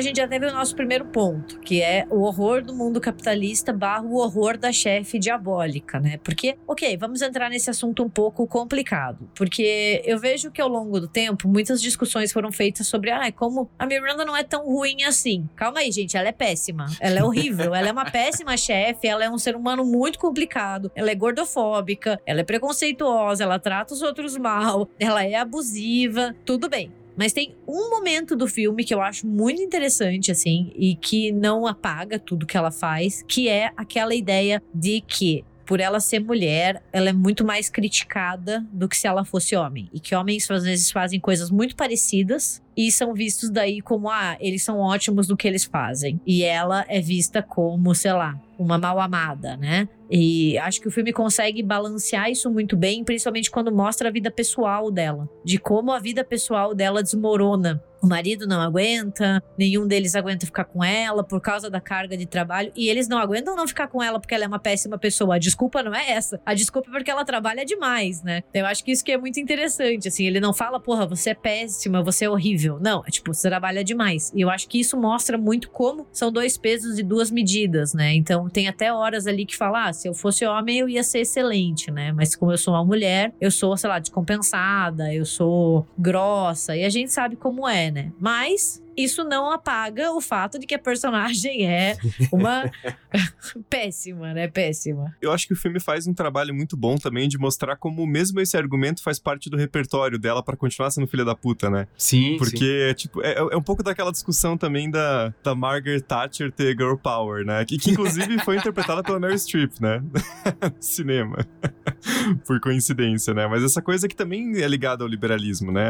A gente já teve o nosso primeiro ponto, que é o horror do mundo capitalista barra o horror da chefe diabólica, né? Porque, ok, vamos entrar nesse assunto um pouco complicado, porque eu vejo que ao longo do tempo muitas discussões foram feitas sobre, ah, como a Miranda não é tão ruim assim. Calma aí, gente, ela é péssima, ela é horrível, ela é uma péssima chefe, ela é um ser humano muito complicado, ela é gordofóbica, ela é preconceituosa, ela trata os outros mal, ela é abusiva, tudo bem. Mas tem um momento do filme que eu acho muito interessante, assim, e que não apaga tudo que ela faz, que é aquela ideia de que por ela ser mulher, ela é muito mais criticada do que se ela fosse homem. E que homens às vezes fazem coisas muito parecidas e são vistos daí como, ah, eles são ótimos no que eles fazem. E ela é vista como, sei lá, uma mal amada, né? E acho que o filme consegue balancear isso muito bem, principalmente quando mostra a vida pessoal dela, de como a vida pessoal dela desmorona o marido não aguenta, nenhum deles aguenta ficar com ela por causa da carga de trabalho. E eles não aguentam não ficar com ela porque ela é uma péssima pessoa. A desculpa não é essa. A desculpa é porque ela trabalha demais, né? Eu acho que isso que é muito interessante. Assim, ele não fala, porra, você é péssima, você é horrível. Não, é tipo, você trabalha demais. E eu acho que isso mostra muito como são dois pesos e duas medidas, né? Então tem até horas ali que fala, ah, se eu fosse homem eu ia ser excelente, né? Mas como eu sou uma mulher, eu sou, sei lá, descompensada, eu sou grossa. E a gente sabe como é, né? Mas isso não apaga o fato de que a personagem é uma péssima, né? Péssima. Eu acho que o filme faz um trabalho muito bom também de mostrar como mesmo esse argumento faz parte do repertório dela para continuar sendo filha da puta, né? Sim, Porque, sim. tipo, é, é, um pouco daquela discussão também da, da Margaret Thatcher ter girl power, né? Que, que inclusive foi interpretada pela Mary Streep, né? Cinema. Por coincidência, né? Mas essa coisa que também é ligada ao liberalismo, né?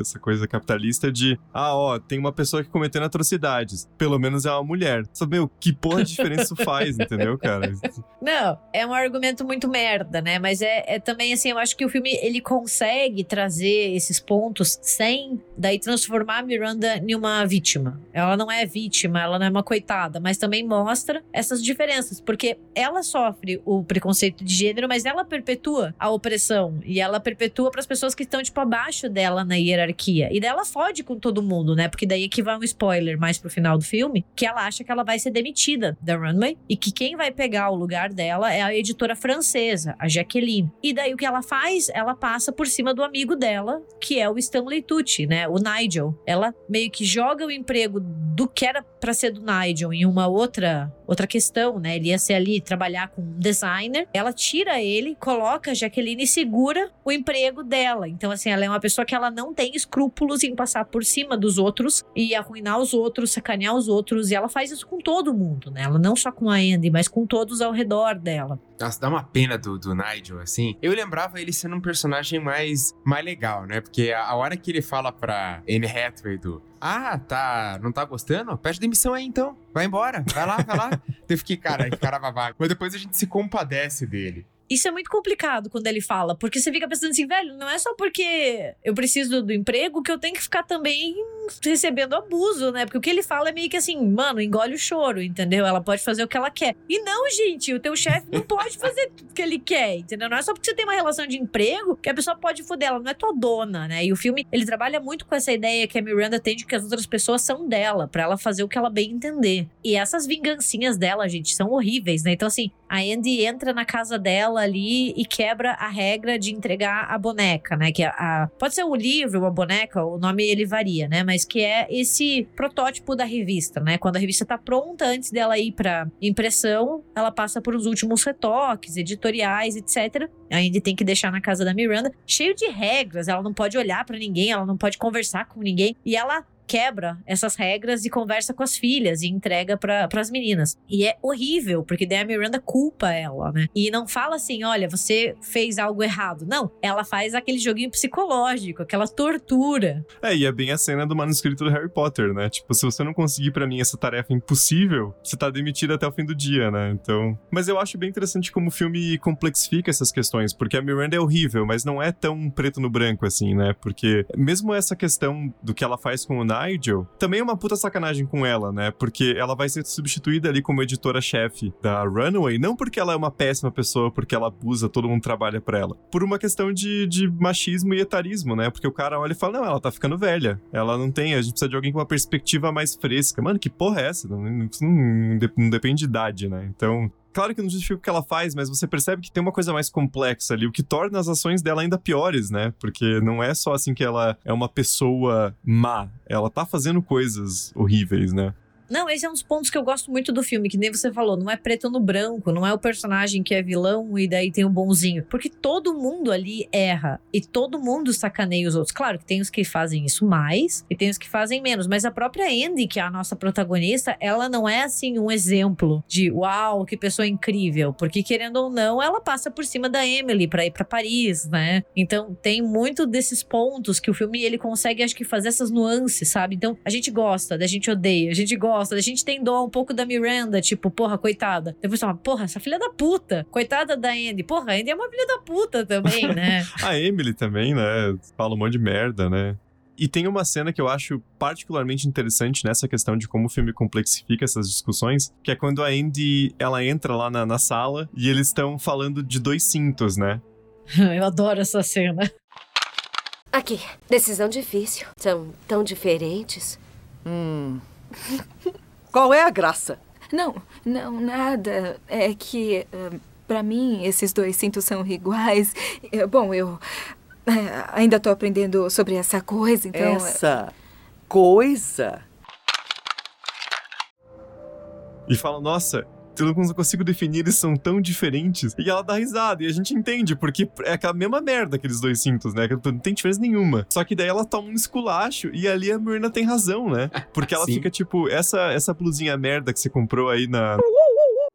Essa coisa capitalista de, ah, ó, tem uma pessoa pessoa que cometendo atrocidades. Pelo menos é uma mulher. Sabe, meu, que porra de diferença isso faz, entendeu, cara? Não, é um argumento muito merda, né? Mas é, é também assim, eu acho que o filme ele consegue trazer esses pontos sem daí transformar a Miranda em uma vítima. Ela não é vítima, ela não é uma coitada, mas também mostra essas diferenças, porque ela sofre o preconceito de gênero, mas ela perpetua a opressão e ela perpetua para as pessoas que estão tipo abaixo dela na hierarquia. E daí ela fode com todo mundo, né? Porque daí que vai um spoiler mais pro final do filme, que ela acha que ela vai ser demitida da Runway e que quem vai pegar o lugar dela é a editora francesa, a Jacqueline. E daí o que ela faz? Ela passa por cima do amigo dela, que é o Stanley Tucci, né? O Nigel. Ela meio que joga o emprego do que era para ser do Nigel em uma outra outra questão, né? Ele ia ser ali trabalhar com um designer. Ela tira ele, coloca a Jaqueline e segura o emprego dela. Então, assim, ela é uma pessoa que ela não tem escrúpulos em passar por cima dos outros e arruinar os outros, sacanear os outros. E ela faz isso com todo mundo, né? Ela não só com a Andy, mas com todos ao redor dela. Nossa, dá uma pena do, do Nigel, assim. Eu lembrava ele sendo um personagem mais, mais legal, né? Porque a, a hora que ele fala pra Anne Hathaway do ah, tá. Não tá gostando? Pede demissão aí então. Vai embora. Vai lá, vai lá. Eu fiquei, cara, que cara babaca. Mas depois a gente se compadece dele. Isso é muito complicado quando ele fala, porque você fica pensando assim, velho, não é só porque eu preciso do emprego que eu tenho que ficar também recebendo abuso, né? Porque o que ele fala é meio que assim, mano, engole o choro, entendeu? Ela pode fazer o que ela quer. E não, gente, o teu chefe não pode fazer o que ele quer, entendeu? Não é só porque você tem uma relação de emprego que a pessoa pode foder, ela não é tua dona, né? E o filme, ele trabalha muito com essa ideia que a Miranda tem de que as outras pessoas são dela, para ela fazer o que ela bem entender. E essas vingancinhas dela, gente, são horríveis, né? Então, assim, a Andy entra na casa dela ali e quebra a regra de entregar a boneca, né? Que a, a pode ser o livro, a boneca, o nome ele varia, né? Mas que é esse protótipo da revista, né? Quando a revista tá pronta antes dela ir para impressão, ela passa por os últimos retoques, editoriais, etc. A Andy tem que deixar na casa da Miranda, cheio de regras. Ela não pode olhar para ninguém, ela não pode conversar com ninguém. E ela quebra essas regras e conversa com as filhas e entrega para as meninas. E é horrível, porque daí a Miranda culpa ela, né? E não fala assim, olha, você fez algo errado. Não, ela faz aquele joguinho psicológico, aquela tortura. É, e é bem a cena do manuscrito do Harry Potter, né? Tipo, se você não conseguir para mim essa tarefa impossível, você tá demitido até o fim do dia, né? Então, mas eu acho bem interessante como o filme complexifica essas questões, porque a Miranda é horrível, mas não é tão preto no branco assim, né? Porque mesmo essa questão do que ela faz com o Nigel, também é uma puta sacanagem com ela, né? Porque ela vai ser substituída ali como editora-chefe da Runaway, não porque ela é uma péssima pessoa, porque ela abusa, todo mundo trabalha pra ela, por uma questão de, de machismo e etarismo, né? Porque o cara olha e fala: não, ela tá ficando velha, ela não tem, a gente precisa de alguém com uma perspectiva mais fresca. Mano, que porra é essa? Não, não, não, não depende de idade, né? Então, claro que não justifica o que ela faz, mas você percebe que tem uma coisa mais complexa ali, o que torna as ações dela ainda piores, né? Porque não é só assim que ela é uma pessoa má, ela tá fazendo coisas horríveis, né? Não, esse é um dos pontos que eu gosto muito do filme, que nem você falou, não é preto no branco, não é o personagem que é vilão e daí tem o bonzinho. Porque todo mundo ali erra e todo mundo sacaneia os outros. Claro que tem os que fazem isso mais e tem os que fazem menos, mas a própria Andy, que é a nossa protagonista, ela não é assim um exemplo de uau, que pessoa incrível, porque querendo ou não, ela passa por cima da Emily para ir para Paris, né? Então tem muito desses pontos que o filme ele consegue acho que fazer essas nuances, sabe? Então a gente gosta, a gente odeia, a gente gosta gosta. A gente tem dó um pouco da Miranda, tipo, porra, coitada. Depois fala, porra, essa filha da puta. Coitada da Andy. Porra, a Andy é uma filha da puta também, né? a Emily também, né? Fala um monte de merda, né? E tem uma cena que eu acho particularmente interessante nessa questão de como o filme complexifica essas discussões, que é quando a Andy, ela entra lá na, na sala e eles estão falando de dois cintos, né? eu adoro essa cena. Aqui, decisão difícil. São tão diferentes. Hum, qual é a graça? Não, não, nada. É que, uh, para mim, esses dois cintos são iguais. É, bom, eu é, ainda tô aprendendo sobre essa coisa, então. Essa coisa? E fala, nossa, eu não consigo definir, eles são tão diferentes. E ela dá risada, e a gente entende, porque é aquela mesma merda aqueles dois cintos, né? Não tem diferença nenhuma. Só que daí ela toma um esculacho, e ali a Myrna tem razão, né? Porque ela fica tipo, essa, essa blusinha merda que você comprou aí na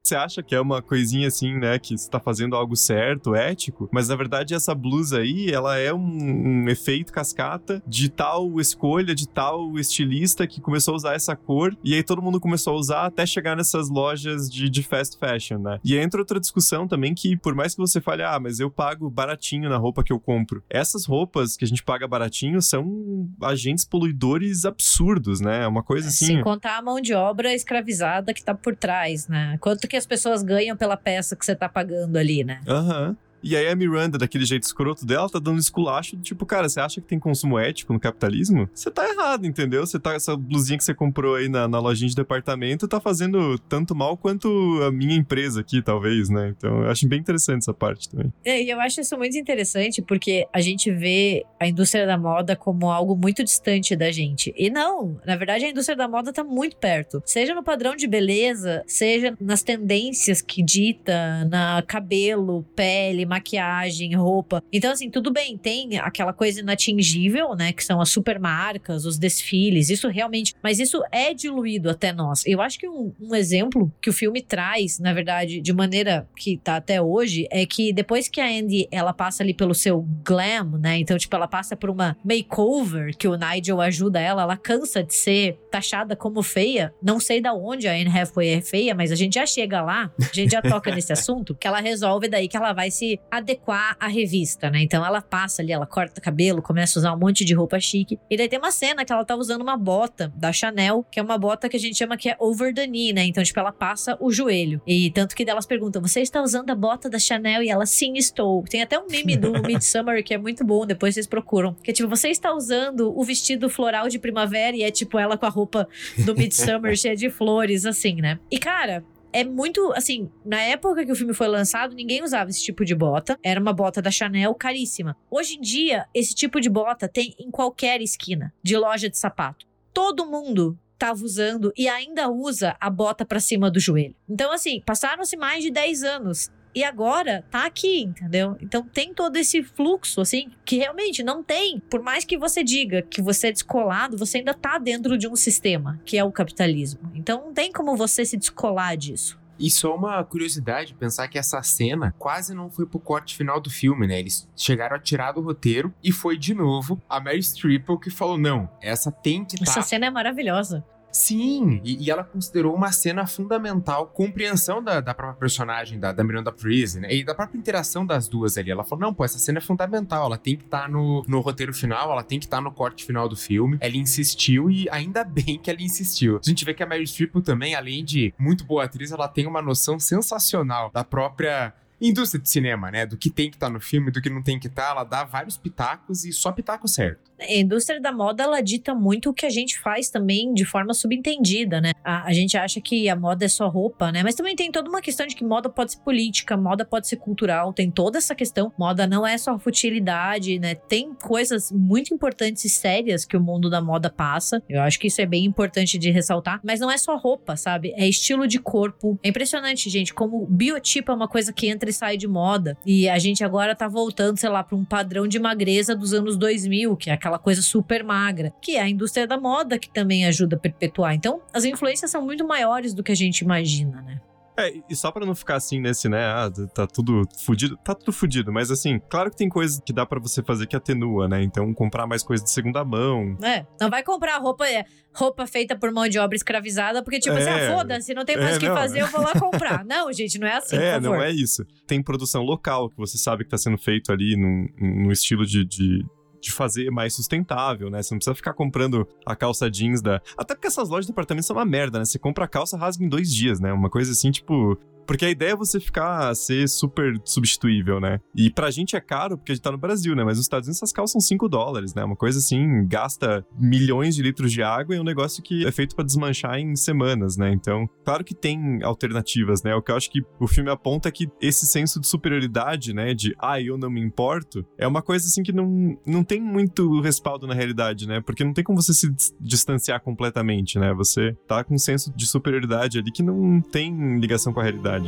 você acha que é uma coisinha assim, né, que você tá fazendo algo certo, ético, mas na verdade essa blusa aí, ela é um, um, efeito cascata de tal escolha, de tal estilista que começou a usar essa cor, e aí todo mundo começou a usar até chegar nessas lojas de, de fast fashion, né? E entra outra discussão também que, por mais que você fale, ah, mas eu pago baratinho na roupa que eu compro, essas roupas que a gente paga baratinho são agentes poluidores absurdos, né? É uma coisa assim. Sem contar a mão de obra escravizada que tá por trás, né? Quanto que as pessoas ganham pela peça que você tá pagando ali, né? Aham. Uhum. E aí a Miranda, daquele jeito escroto dela, tá dando esculacho, tipo, cara, você acha que tem consumo ético no capitalismo? Você tá errado, entendeu? Você tá, essa blusinha que você comprou aí na, na lojinha de departamento tá fazendo tanto mal quanto a minha empresa aqui, talvez, né? Então eu acho bem interessante essa parte também. É, e eu acho isso muito interessante porque a gente vê a indústria da moda como algo muito distante da gente. E não, na verdade a indústria da moda tá muito perto. Seja no padrão de beleza, seja nas tendências que dita, na cabelo, pele, maquiagem, roupa. Então, assim, tudo bem, tem aquela coisa inatingível, né? Que são as supermarcas, os desfiles, isso realmente. Mas isso é diluído até nós. Eu acho que um, um exemplo que o filme traz, na verdade, de maneira que tá até hoje, é que depois que a Andy ela passa ali pelo seu glam, né? Então, tipo, ela passa por uma makeover que o Nigel ajuda ela, ela cansa de ser taxada como feia. Não sei da onde a Anne Hathaway é feia, mas a gente já chega lá, a gente já toca nesse assunto, que ela resolve daí que ela vai se adequar à revista, né? Então ela passa ali, ela corta cabelo, começa a usar um monte de roupa chique. E daí tem uma cena que ela tá usando uma bota da Chanel, que é uma bota que a gente chama que é over the knee, né? Então, tipo, ela passa o joelho. E tanto que delas perguntam: você está usando a bota da Chanel? E ela, sim, estou. Tem até um meme do Midsummer que é muito bom, depois vocês procuram. Que é tipo, você está usando o vestido floral de primavera e é tipo ela com a roupa do Midsummer cheia de flores, assim, né? E cara, é muito, assim, na época que o filme foi lançado, ninguém usava esse tipo de bota. Era uma bota da Chanel caríssima. Hoje em dia, esse tipo de bota tem em qualquer esquina de loja de sapato. Todo mundo tava usando e ainda usa a bota para cima do joelho. Então, assim, passaram-se mais de 10 anos e agora tá aqui, entendeu? Então tem todo esse fluxo, assim, que realmente não tem. Por mais que você diga que você é descolado, você ainda tá dentro de um sistema, que é o capitalismo. Então não tem como você se descolar disso. E só uma curiosidade, pensar que essa cena quase não foi pro corte final do filme, né? Eles chegaram a tirar do roteiro e foi de novo a Mary Streep que falou: não, essa tem que estar. Tá... Essa cena é maravilhosa Sim, e, e ela considerou uma cena fundamental, compreensão da, da própria personagem, da, da Miranda Priest, né? E da própria interação das duas ali. Ela falou: não, pô, essa cena é fundamental, ela tem que estar tá no, no roteiro final, ela tem que estar tá no corte final do filme. Ela insistiu e ainda bem que ela insistiu. A gente vê que a Mary Streep também, além de muito boa atriz, ela tem uma noção sensacional da própria indústria de cinema, né? Do que tem que estar tá no filme, do que não tem que estar. Tá, ela dá vários pitacos e só pitaco certo. A indústria da moda, ela dita muito o que a gente faz também de forma subentendida, né? A, a, gente acha que a moda é só roupa, né? Mas também tem toda uma questão de que moda pode ser política, moda pode ser cultural, tem toda essa questão. Moda não é só futilidade, né? Tem coisas muito importantes e sérias que o mundo da moda passa. Eu acho que isso é bem importante de ressaltar. Mas não é só roupa, sabe? É estilo de corpo. É impressionante, gente, como biotipo é uma coisa que entra e sai de moda. E a gente agora tá voltando, sei lá, para um padrão de magreza dos anos 2000, que é aquela aquela coisa super magra, que é a indústria da moda que também ajuda a perpetuar. Então, as influências são muito maiores do que a gente imagina, né? É, e só para não ficar assim nesse, né, ah, tá tudo fudido, tá tudo fudido, mas assim, claro que tem coisas que dá para você fazer que atenua, né? Então, comprar mais coisa de segunda mão. É, não vai comprar roupa, é, roupa feita por mão de obra escravizada, porque tipo assim, ah, é, assim, ah, foda-se, não tem mais o é, que não. fazer, eu vou lá comprar. não, gente, não é assim, É, não é isso. Tem produção local que você sabe que tá sendo feito ali num, num estilo de, de de fazer mais sustentável, né? Você não precisa ficar comprando a calça jeans da. Até porque essas lojas de departamento são uma merda, né? Você compra a calça, rasga em dois dias, né? Uma coisa assim, tipo. Porque a ideia é você ficar, ser super substituível, né? E pra gente é caro porque a gente tá no Brasil, né? Mas nos Estados Unidos essas calças são 5 dólares, né? Uma coisa assim, gasta milhões de litros de água e é um negócio que é feito para desmanchar em semanas, né? Então, claro que tem alternativas, né? O que eu acho que o filme aponta é que esse senso de superioridade, né? De, ah, eu não me importo, é uma coisa assim que não, não tem muito respaldo na realidade, né? Porque não tem como você se distanciar completamente, né? Você tá com um senso de superioridade ali que não tem ligação com a realidade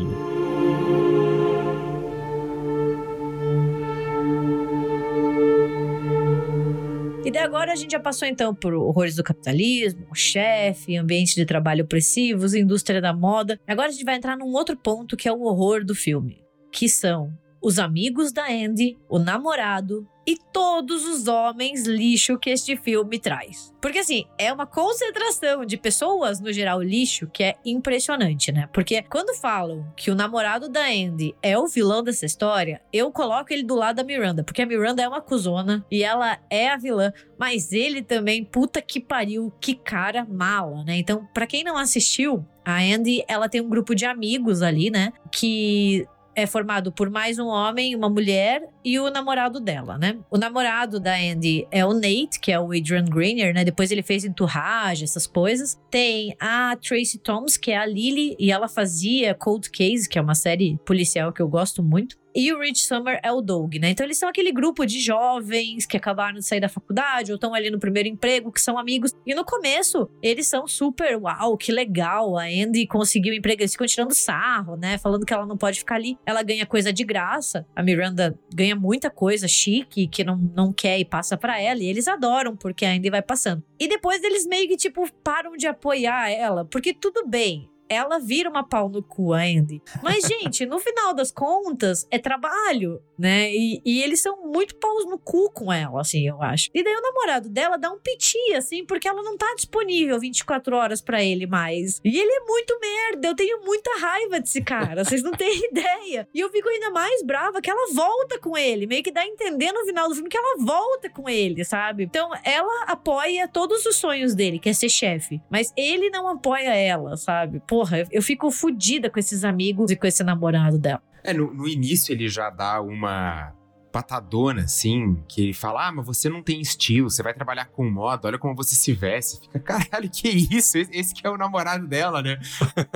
E daí agora a gente já passou então por horrores do capitalismo, o chefe, ambiente de trabalho opressivos, indústria da moda. Agora a gente vai entrar num outro ponto que é o horror do filme, que são os amigos da Andy, o namorado e todos os homens lixo que este filme traz. Porque assim, é uma concentração de pessoas no geral lixo que é impressionante, né? Porque quando falam que o namorado da Andy é o vilão dessa história, eu coloco ele do lado da Miranda, porque a Miranda é uma cuzona e ela é a vilã, mas ele também, puta que pariu, que cara mala, né? Então, para quem não assistiu, a Andy, ela tem um grupo de amigos ali, né? Que é formado por mais um homem, uma mulher e o namorado dela, né? O namorado da Andy é o Nate, que é o Adrian Grenier, né? Depois ele fez Entourage, essas coisas. Tem a Tracy Thoms, que é a Lily, e ela fazia Cold Case, que é uma série policial que eu gosto muito. E o Rich Summer é o Doug, né? Então eles são aquele grupo de jovens que acabaram de sair da faculdade ou estão ali no primeiro emprego, que são amigos. E no começo, eles são super, uau, que legal. A Andy conseguiu emprego, eles ficam tirando sarro, né? Falando que ela não pode ficar ali. Ela ganha coisa de graça. A Miranda ganha muita coisa chique que não, não quer e passa para ela. E eles adoram, porque a Andy vai passando. E depois eles meio que, tipo, param de apoiar ela. Porque tudo bem, ela vira uma pau no cu, Andy. Mas, gente, no final das contas, é trabalho, né? E, e, eles são muito paus no cu com ela, assim, eu acho. E daí o namorado dela dá um piti, assim, porque ela não tá disponível 24 horas para ele mais. E ele é muito merda. Eu tenho muita raiva desse cara. Vocês não têm ideia. E eu fico ainda mais brava que ela volta com ele. Meio que dá a entender no final do filme que ela volta com ele, sabe? Então, ela apoia todos os sonhos dele, que é ser chefe. Mas ele não apoia ela, sabe? Pô, porra, eu fico fodida com esses amigos e com esse namorado dela. É, no, no início ele já dá uma patadona, assim, que ele fala: Ah, mas você não tem estilo, você vai trabalhar com moda, olha como você se veste. Fica, caralho, que isso? Esse, esse que é o namorado dela, né?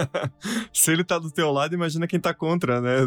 se ele tá do teu lado, imagina quem tá contra, né?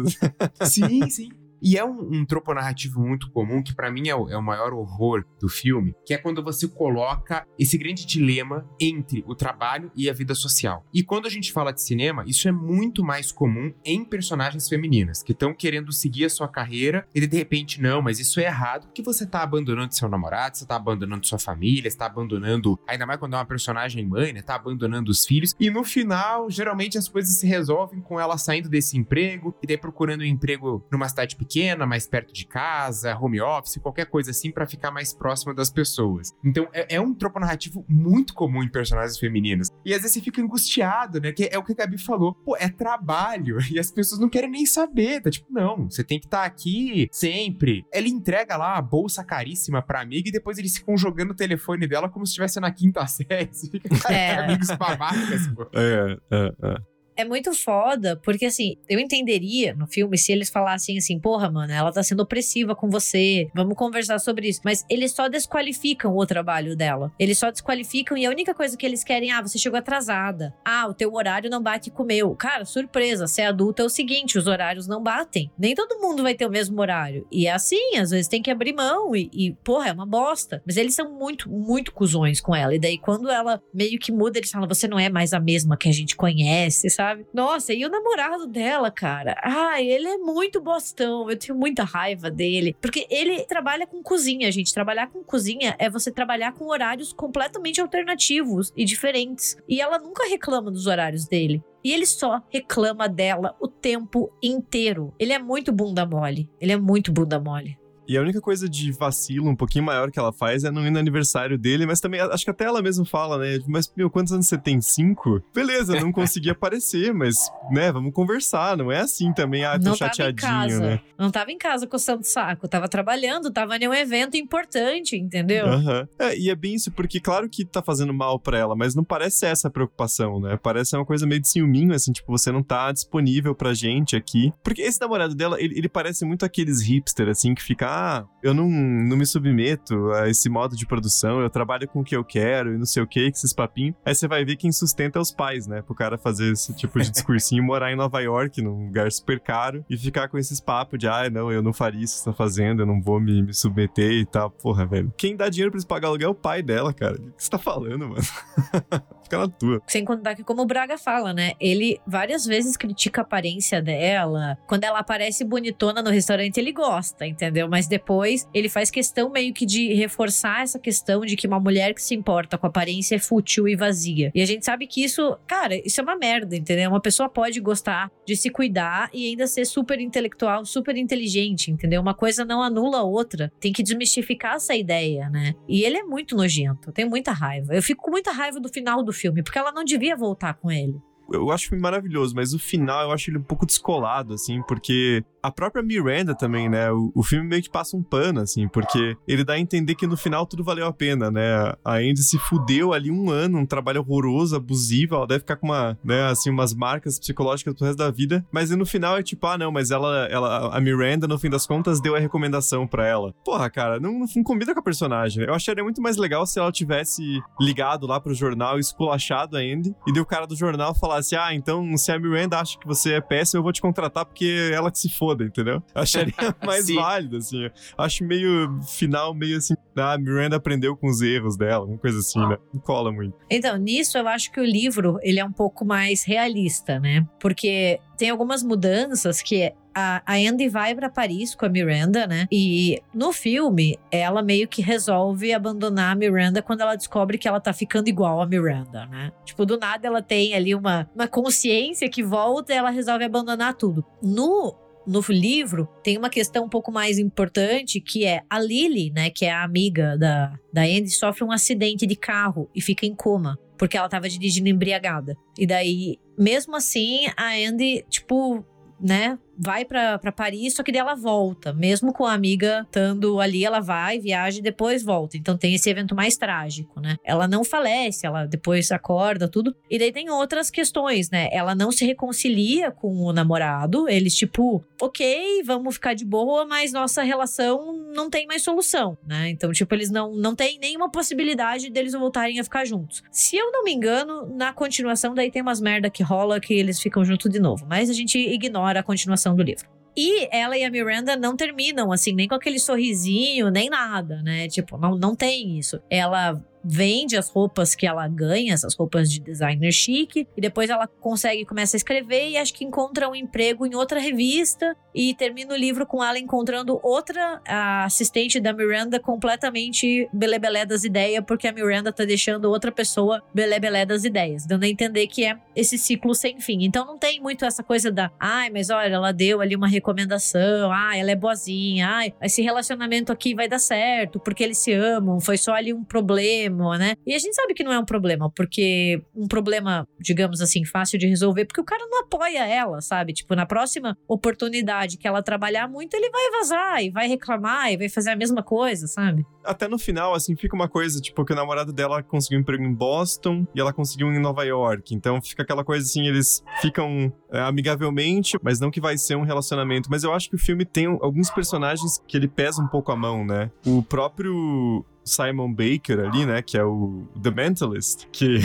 sim, sim. E é um, um tropo narrativo muito comum, que para mim é o, é o, maior horror do filme, que é quando você coloca esse grande dilema entre o trabalho e a vida social. E quando a gente fala de cinema, isso é muito mais comum em personagens femininas, que estão querendo seguir a sua carreira e de repente, não, mas isso é errado, porque você tá abandonando seu namorado, você tá abandonando sua família, você tá abandonando, ainda mais quando é uma personagem mãe, né, tá abandonando os filhos. E no final, geralmente as coisas se resolvem com ela saindo desse emprego e daí procurando um emprego numa cidade pequena pequena, mais perto de casa, home office, qualquer coisa assim para ficar mais próxima das pessoas. Então é, é, um tropo narrativo muito comum em personagens femininos. E às vezes você fica angustiado, né? Que é o que a Gabi falou. Pô, é trabalho. E as pessoas não querem nem saber. Tá tipo, não, você tem que estar tá aqui sempre. Ela entrega lá a bolsa caríssima pra amiga e depois eles ficam jogando o telefone dela como se estivesse na quinta série. Você fica, cara, É. amigos babacas, pô. É, é, é. É muito foda, porque assim, eu entenderia no filme se eles falassem assim, porra, mano, ela tá sendo opressiva com você, vamos conversar sobre isso. Mas eles só desqualificam o trabalho dela. Eles só desqualificam e a única coisa que eles querem, ah, você chegou atrasada. Ah, o teu horário não bate com o meu. Cara, surpresa, ser adulta é o seguinte, os horários não batem. Nem todo mundo vai ter o mesmo horário. E é assim, às vezes tem que abrir mão e, e porra, é uma bosta. Mas eles são muito, muito cuzões com ela. E daí quando ela meio que muda, eles falam, você não é mais a mesma que a gente conhece, sabe? Nossa, e o namorado dela, cara? Ah, ele é muito bostão. Eu tenho muita raiva dele. Porque ele trabalha com cozinha, gente. Trabalhar com cozinha é você trabalhar com horários completamente alternativos e diferentes. E ela nunca reclama dos horários dele. E ele só reclama dela o tempo inteiro. Ele é muito bunda mole. Ele é muito bunda mole. E a única coisa de vacilo um pouquinho maior que ela faz é não ir no aniversário dele, mas também acho que até ela mesma fala, né? Mas, meu, quantos anos você tem? Cinco? Beleza, não consegui aparecer, mas, né, vamos conversar. Não é assim também, ah, tô não tava em chateadinho, casa. né? Não tava em casa coçando o saco. Tava trabalhando, tava em um evento importante, entendeu? Aham. É, e é bem isso, porque claro que tá fazendo mal pra ela, mas não parece essa a preocupação, né? Parece uma coisa meio de ciúminho, assim, tipo, você não tá disponível pra gente aqui. Porque esse namorado dela, ele, ele parece muito aqueles hipster, assim, que fica, ah, eu não, não me submeto a esse modo de produção, eu trabalho com o que eu quero e não sei o que, esses papinhos. Aí você vai ver quem sustenta é os pais, né? Pro cara fazer esse tipo de discursinho, morar em Nova York, num lugar super caro, e ficar com esses papos de, ah, não, eu não faria isso que você tá fazendo, eu não vou me, me submeter e tal. Porra, velho. Quem dá dinheiro pra eles pagar aluguel é o pai dela, cara. O que você tá falando, mano? Fica na tua. Sem contar que, como o Braga fala, né? Ele várias vezes critica a aparência dela. Quando ela aparece bonitona no restaurante, ele gosta, entendeu? Mas depois ele faz questão meio que de reforçar essa questão de que uma mulher que se importa com aparência é fútil e vazia. E a gente sabe que isso, cara, isso é uma merda, entendeu? Uma pessoa pode gostar de se cuidar e ainda ser super intelectual, super inteligente, entendeu? Uma coisa não anula a outra. Tem que desmistificar essa ideia, né? E ele é muito nojento. Eu tenho muita raiva. Eu fico com muita raiva do final do filme, porque ela não devia voltar com ele. Eu acho o filme maravilhoso, mas o final eu acho ele um pouco descolado, assim, porque a própria Miranda também, né? O, o filme meio que passa um pano, assim, porque ele dá a entender que no final tudo valeu a pena, né? A Andy se fudeu ali um ano, um trabalho horroroso, abusivo, ela deve ficar com uma, né, assim, umas marcas psicológicas pro resto da vida, mas no final é tipo, ah, não, mas ela, ela a Miranda, no fim das contas, deu a recomendação pra ela. Porra, cara, não, não combina com a personagem. Eu acharia muito mais legal se ela tivesse ligado lá pro jornal esculachado a Andy, e daí o cara do jornal falasse, ah, então se a Miranda acha que você é péssimo, eu vou te contratar porque ela que se foda, entendeu? Eu acharia mais válido, assim. Acho meio final, meio assim, ah, a Miranda aprendeu com os erros dela, uma coisa assim, né? Não cola muito. Então, nisso eu acho que o livro ele é um pouco mais realista, né? Porque tem algumas mudanças que a, a Andy vai pra Paris com a Miranda, né? E no filme, ela meio que resolve abandonar a Miranda quando ela descobre que ela tá ficando igual a Miranda, né? Tipo, do nada ela tem ali uma, uma consciência que volta e ela resolve abandonar tudo. No no livro tem uma questão um pouco mais importante que é a Lily, né, que é a amiga da, da Andy, sofre um acidente de carro e fica em coma porque ela tava dirigindo embriagada. E daí, mesmo assim, a Andy, tipo, né, vai pra Paris, só que daí ela volta. Mesmo com a amiga estando ali, ela vai, viaja e depois volta. Então tem esse evento mais trágico, né? Ela não falece, ela depois acorda, tudo. E daí tem outras questões, né? Ela não se reconcilia com o namorado. Eles, tipo, ok, vamos ficar de boa, mas nossa relação não tem mais solução, né? Então, tipo, eles não, não tem nenhuma possibilidade deles voltarem a ficar juntos. Se eu não me engano, na continuação, daí tem umas merda que rola que eles ficam juntos de novo. Mas a gente ignora a continuação do livro. E ela e a Miranda não terminam, assim, nem com aquele sorrisinho, nem nada, né? Tipo, não, não tem isso. Ela vende as roupas que ela ganha, essas roupas de designer chique, e depois ela consegue, começa a escrever e acho que encontra um emprego em outra revista e termina o livro com ela encontrando outra assistente da Miranda completamente belebelé das ideias, porque a Miranda tá deixando outra pessoa belebelé das ideias, dando a entender que é esse ciclo sem fim. Então não tem muito essa coisa da, ai, mas olha, ela deu ali uma recomendação, ai, ela é boazinha, ai, esse relacionamento aqui vai dar certo, porque eles se amam, foi só ali um problema, né? E a gente sabe que não é um problema, porque um problema, digamos assim, fácil de resolver, porque o cara não apoia ela, sabe? Tipo, na próxima oportunidade que ela trabalhar muito, ele vai vazar e vai reclamar e vai fazer a mesma coisa, sabe? Até no final, assim, fica uma coisa, tipo, que o namorado dela conseguiu um emprego em Boston e ela conseguiu um em Nova York. Então fica aquela coisa assim, eles ficam é, amigavelmente, mas não que vai ser um relacionamento. Mas eu acho que o filme tem alguns personagens que ele pesa um pouco a mão, né? O próprio Simon Baker ali, né, que é o The Mentalist, que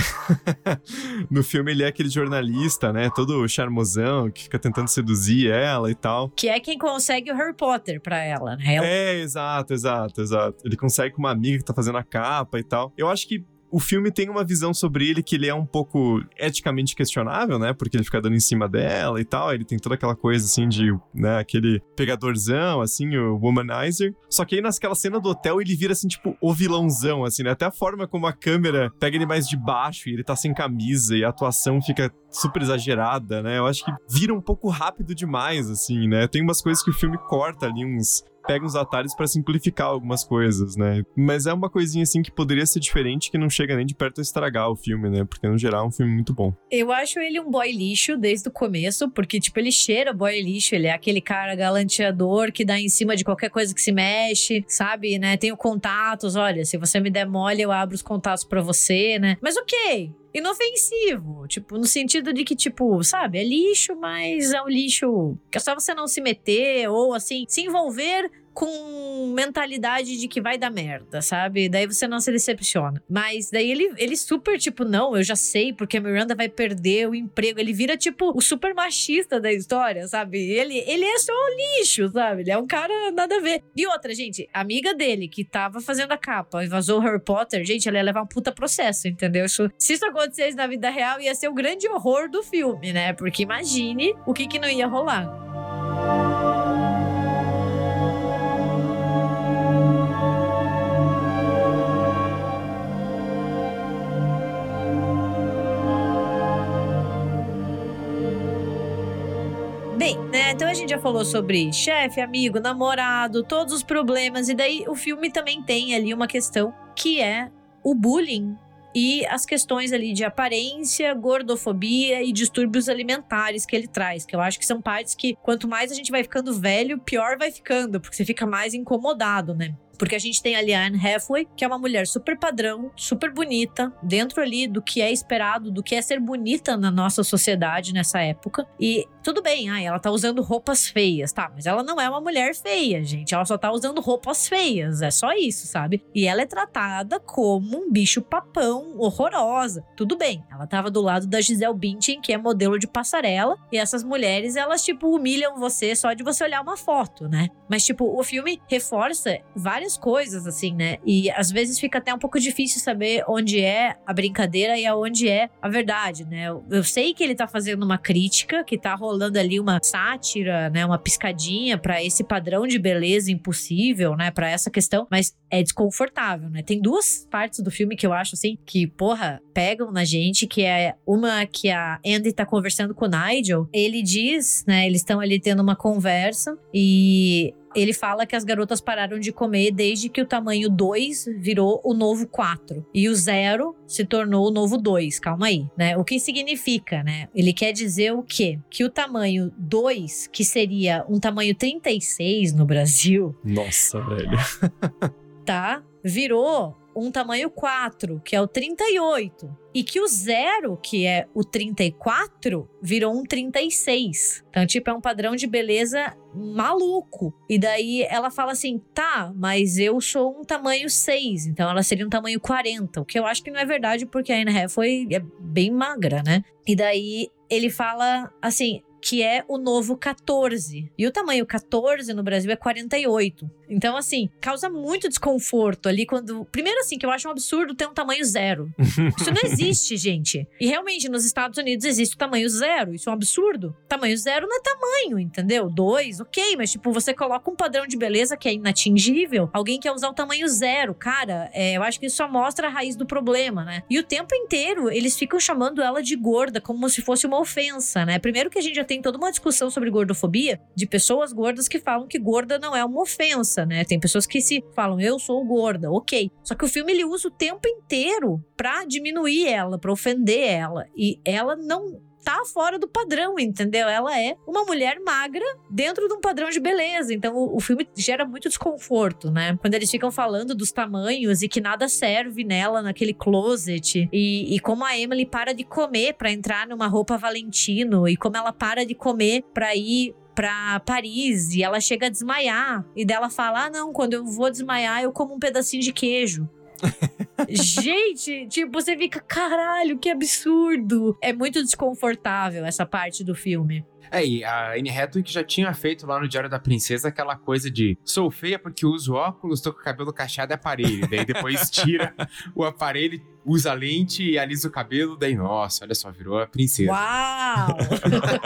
no filme ele é aquele jornalista, né, todo charmosão, que fica tentando seduzir ela e tal. Que é quem consegue o Harry Potter pra ela, né? Ela... É, exato, exato, exato. Ele consegue com uma amiga que tá fazendo a capa e tal. Eu acho que o filme tem uma visão sobre ele que ele é um pouco eticamente questionável, né? Porque ele fica dando em cima dela e tal. Ele tem toda aquela coisa assim de, né, aquele pegadorzão, assim, o womanizer. Só que aí naquela cena do hotel ele vira assim, tipo, o vilãozão, assim, né? Até a forma como a câmera pega ele mais de baixo e ele tá sem camisa e a atuação fica super exagerada, né? Eu acho que vira um pouco rápido demais, assim, né? Tem umas coisas que o filme corta ali, uns pega uns atalhos para simplificar algumas coisas, né? Mas é uma coisinha assim que poderia ser diferente que não chega nem de perto a estragar o filme, né? Porque no geral é um filme muito bom. Eu acho ele um boy lixo desde o começo, porque tipo ele cheira boy lixo, ele é aquele cara galanteador que dá em cima de qualquer coisa que se mexe, sabe, né? Tenho contatos, olha, se você me der mole, eu abro os contatos para você, né? Mas OK, inofensivo. Tipo, no sentido de que, tipo, sabe, é lixo, mas é um lixo que é só você não se meter ou, assim, se envolver com mentalidade de que vai dar merda, sabe? Daí você não se decepciona. Mas daí ele, ele super, tipo, não, eu já sei, porque a Miranda vai perder o emprego. Ele vira, tipo, o super machista da história, sabe? Ele, ele é só um lixo, sabe? Ele é um cara nada a ver. E outra, gente, amiga dele que tava fazendo a capa e vazou Harry Potter, gente, ela ia levar um puta processo, entendeu? Isso, se isso acontecesse na vida real, ia ser o grande horror do filme, né? Porque imagine o que que não ia rolar. Bem, né? Então a gente já falou sobre chefe, amigo, namorado, todos os problemas. E daí o filme também tem ali uma questão que é o bullying e as questões ali de aparência, gordofobia e distúrbios alimentares que ele traz, que eu acho que são partes que quanto mais a gente vai ficando velho, pior vai ficando, porque você fica mais incomodado, né? Porque a gente tem a Anne Hathaway, que é uma mulher super padrão, super bonita, dentro ali do que é esperado, do que é ser bonita na nossa sociedade nessa época. E tudo bem, ai, ela tá usando roupas feias, tá? Mas ela não é uma mulher feia, gente. Ela só tá usando roupas feias, é só isso, sabe? E ela é tratada como um bicho papão, horrorosa. Tudo bem, ela tava do lado da Gisele Bündchen, que é modelo de passarela, e essas mulheres, elas tipo humilham você só de você olhar uma foto, né? Mas tipo, o filme reforça várias várias coisas, assim, né? E às vezes fica até um pouco difícil saber onde é a brincadeira e aonde é a verdade, né? Eu, eu sei que ele tá fazendo uma crítica, que tá rolando ali uma sátira, né? Uma piscadinha para esse padrão de beleza impossível, né? Para essa questão, mas é desconfortável, né? Tem duas partes do filme que eu acho, assim, que, porra, pegam na gente, que é uma que a Andy tá conversando com o Nigel. Ele diz, né? Eles estão ali tendo uma conversa e ele fala que as garotas pararam de comer desde que o tamanho 2 virou o novo 4 e o 0 se tornou o novo 2. Calma aí, né? O que significa, né? Ele quer dizer o quê? Que o tamanho 2, que seria um tamanho 36 no Brasil. Nossa, velho. tá? Virou um tamanho 4, que é o 38. E que o zero, que é o 34, virou um 36. Então, tipo, é um padrão de beleza maluco. E daí ela fala assim: tá, mas eu sou um tamanho 6, então ela seria um tamanho 40. O que eu acho que não é verdade, porque a Anne Hathaway é bem magra, né? E daí ele fala assim: que é o novo 14. E o tamanho 14 no Brasil é 48. Então, assim, causa muito desconforto ali quando. Primeiro, assim, que eu acho um absurdo ter um tamanho zero. Isso não existe, gente. E realmente, nos Estados Unidos existe o tamanho zero. Isso é um absurdo. Tamanho zero não é tamanho, entendeu? Dois, ok, mas tipo, você coloca um padrão de beleza que é inatingível. Alguém quer usar o tamanho zero. Cara, é, eu acho que isso só mostra a raiz do problema, né? E o tempo inteiro eles ficam chamando ela de gorda, como se fosse uma ofensa, né? Primeiro que a gente já tem toda uma discussão sobre gordofobia de pessoas gordas que falam que gorda não é uma ofensa, né? Tem pessoas que se falam, eu sou gorda, ok. Só que o filme ele usa o tempo inteiro pra diminuir ela, pra ofender ela. E ela não tá fora do padrão, entendeu? Ela é uma mulher magra dentro de um padrão de beleza. Então o, filme gera muito desconforto, né? Quando eles ficam falando dos tamanhos e que nada serve nela naquele closet e, e como a Emily para de comer para entrar numa roupa Valentino e como ela para de comer para ir pra Paris e ela chega a desmaiar. E dela fala: Ah, não, quando eu vou desmaiar, eu como um pedacinho de queijo. Gente, tipo, você fica, caralho, que absurdo. É muito desconfortável essa parte do filme. É, e a Anne Hathaway que já tinha feito lá no Diário da Princesa aquela coisa de sou feia porque uso óculos, tô com o cabelo cacheado e aparelho. Daí depois tira o aparelho, usa lente e alisa o cabelo, daí, nossa, olha só, virou a princesa. Uau!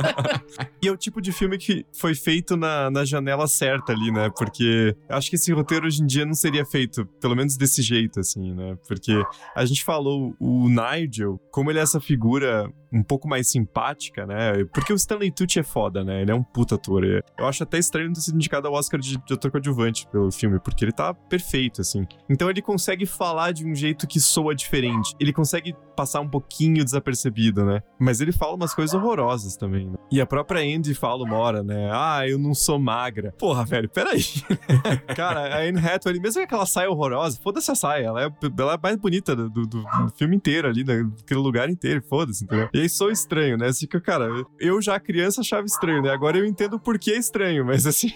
e é o tipo de filme que foi feito na, na janela certa ali, né? Porque acho que esse roteiro hoje em dia não seria feito, pelo menos desse jeito, assim, né? Porque a gente falou, o Nigel, como ele é essa figura um pouco mais simpática, né? Porque o Stanley Tucci é foda, né? Ele é um puta ator. Eu acho até estranho não ter sido indicado ao Oscar de, de ator coadjuvante pelo filme, porque ele tá perfeito, assim. Então ele consegue falar de um jeito que soa diferente. Ele consegue passar um pouquinho desapercebido, né? Mas ele fala umas coisas horrorosas também, né? E a própria Andy fala uma hora, né? Ah, eu não sou magra. Porra, velho, peraí. Cara, a Anne Hathaway, mesmo que aquela saia horrorosa, foda-se a saia. Ela é, ela é mais bonita do, do, do filme inteiro ali, daquele lugar inteiro, foda-se, entendeu? E aí sou estranho, né? Assim que, cara, eu já criança achava estranho, né? Agora eu entendo por que é estranho, mas assim,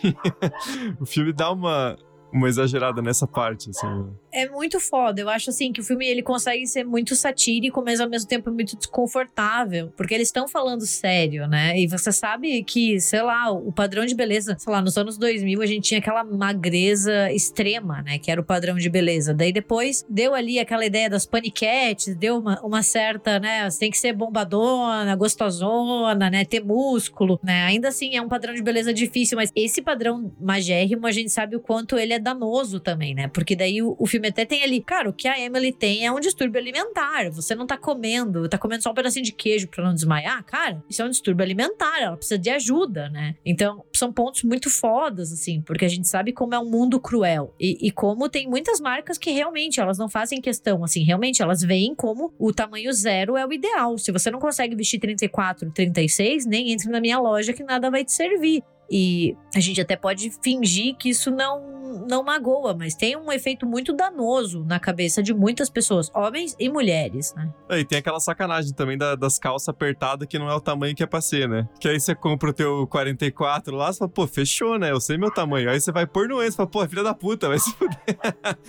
o filme dá uma uma exagerada nessa parte, assim. Né? É muito foda. Eu acho, assim, que o filme ele consegue ser muito satírico, mas ao mesmo tempo muito desconfortável. Porque eles estão falando sério, né? E você sabe que, sei lá, o padrão de beleza, sei lá, nos anos 2000 a gente tinha aquela magreza extrema, né? Que era o padrão de beleza. Daí depois deu ali aquela ideia das paniquetes, deu uma, uma certa, né? Você tem que ser bombadona, gostosona, né? Ter músculo, né? Ainda assim é um padrão de beleza difícil, mas esse padrão magérrimo a gente sabe o quanto ele é danoso também, né? Porque daí o, o, filme até tem ali, cara, o que a Emily tem é um distúrbio alimentar. Você não tá comendo, tá comendo só um pedacinho de queijo para não desmaiar, cara, isso é um distúrbio alimentar, ela precisa de ajuda, né? Então, são pontos muito fodas, assim, porque a gente sabe como é um mundo cruel e, e como tem muitas marcas que realmente elas não fazem questão, assim, realmente elas veem como o tamanho zero é o ideal. Se você não consegue vestir 34, 36, nem entre na minha loja que nada vai te servir. E a gente até pode fingir que isso não não magoa, mas tem um efeito muito danoso na cabeça de muitas pessoas, homens e mulheres, né? É, e tem aquela sacanagem também da, das calças apertadas que não é o tamanho que é pra ser, né? Que aí você compra o teu 44 lá, você fala, pô, fechou, né? Eu sei meu tamanho. Aí você vai pôr no ex, fala, pô, filha da puta, vai se fuder.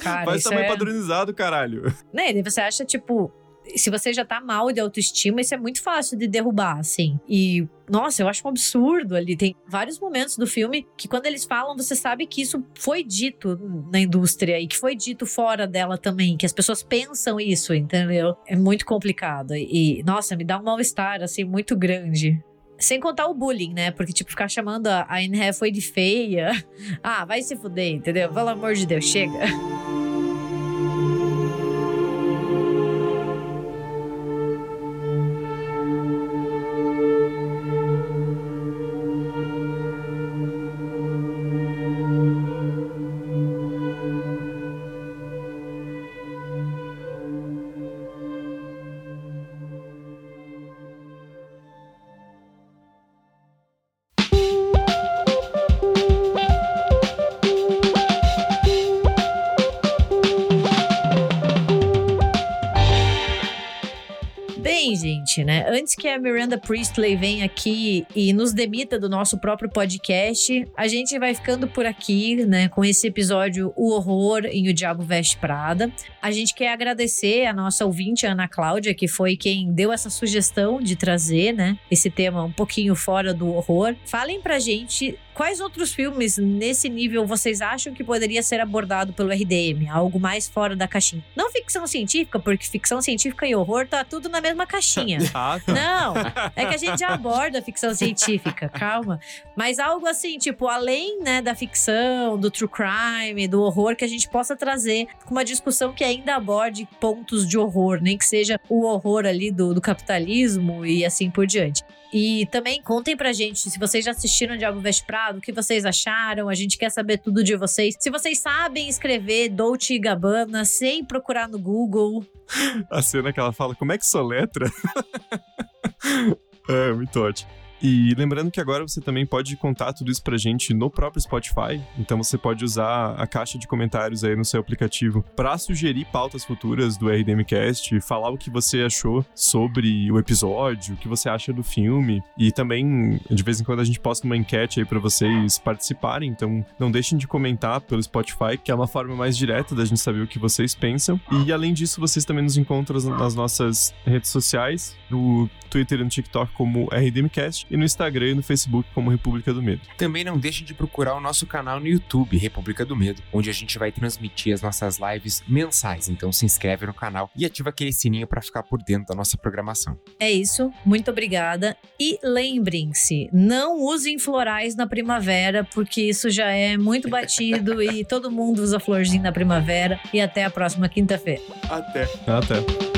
Cara, Faz tamanho é... padronizado, caralho. Né? Você acha, tipo, se você já tá mal de autoestima, isso é muito fácil de derrubar, assim. E, nossa, eu acho um absurdo ali. Tem vários momentos do filme que, quando eles falam, você sabe que isso foi dito na indústria e que foi dito fora dela também, que as pessoas pensam isso, entendeu? É muito complicado. E, nossa, me dá um mal-estar, assim, muito grande. Sem contar o bullying, né? Porque, tipo, ficar chamando a Anne foi de feia. Ah, vai se fuder, entendeu? Pelo amor de Deus, chega. Antes que a Miranda Priestley venha aqui e nos demita do nosso próprio podcast, a gente vai ficando por aqui, né, com esse episódio O Horror em O Diabo Veste Prada. A gente quer agradecer a nossa ouvinte, Ana Cláudia, que foi quem deu essa sugestão de trazer, né, esse tema um pouquinho fora do horror. Falem pra gente Quais outros filmes nesse nível vocês acham que poderia ser abordado pelo RDM? Algo mais fora da caixinha. Não ficção científica, porque ficção científica e horror tá tudo na mesma caixinha. Ah, tá. Não, é que a gente já aborda ficção científica, calma. Mas algo assim, tipo, além né, da ficção, do true crime, do horror, que a gente possa trazer com uma discussão que ainda aborde pontos de horror, nem que seja o horror ali do, do capitalismo e assim por diante. E também contem pra gente se vocês já assistiram Diabo Veste Prado, o que vocês acharam. A gente quer saber tudo de vocês. Se vocês sabem escrever Dolce e Gabbana sem procurar no Google. A cena que ela fala, como é que soletra? é, muito ótimo. E lembrando que agora você também pode contar tudo isso pra gente no próprio Spotify. Então você pode usar a caixa de comentários aí no seu aplicativo para sugerir pautas futuras do RDMcast, falar o que você achou sobre o episódio, o que você acha do filme. E também, de vez em quando, a gente posta uma enquete aí para vocês participarem. Então não deixem de comentar pelo Spotify, que é uma forma mais direta da gente saber o que vocês pensam. E além disso, vocês também nos encontram nas nossas redes sociais, no Twitter e no TikTok como RDMcast e no Instagram e no Facebook como República do Medo. Também não deixe de procurar o nosso canal no YouTube, República do Medo, onde a gente vai transmitir as nossas lives mensais. Então se inscreve no canal e ativa aquele sininho para ficar por dentro da nossa programação. É isso, muito obrigada. E lembrem-se, não usem florais na primavera, porque isso já é muito batido e todo mundo usa florzinho na primavera. E até a próxima quinta-feira. Até. Até.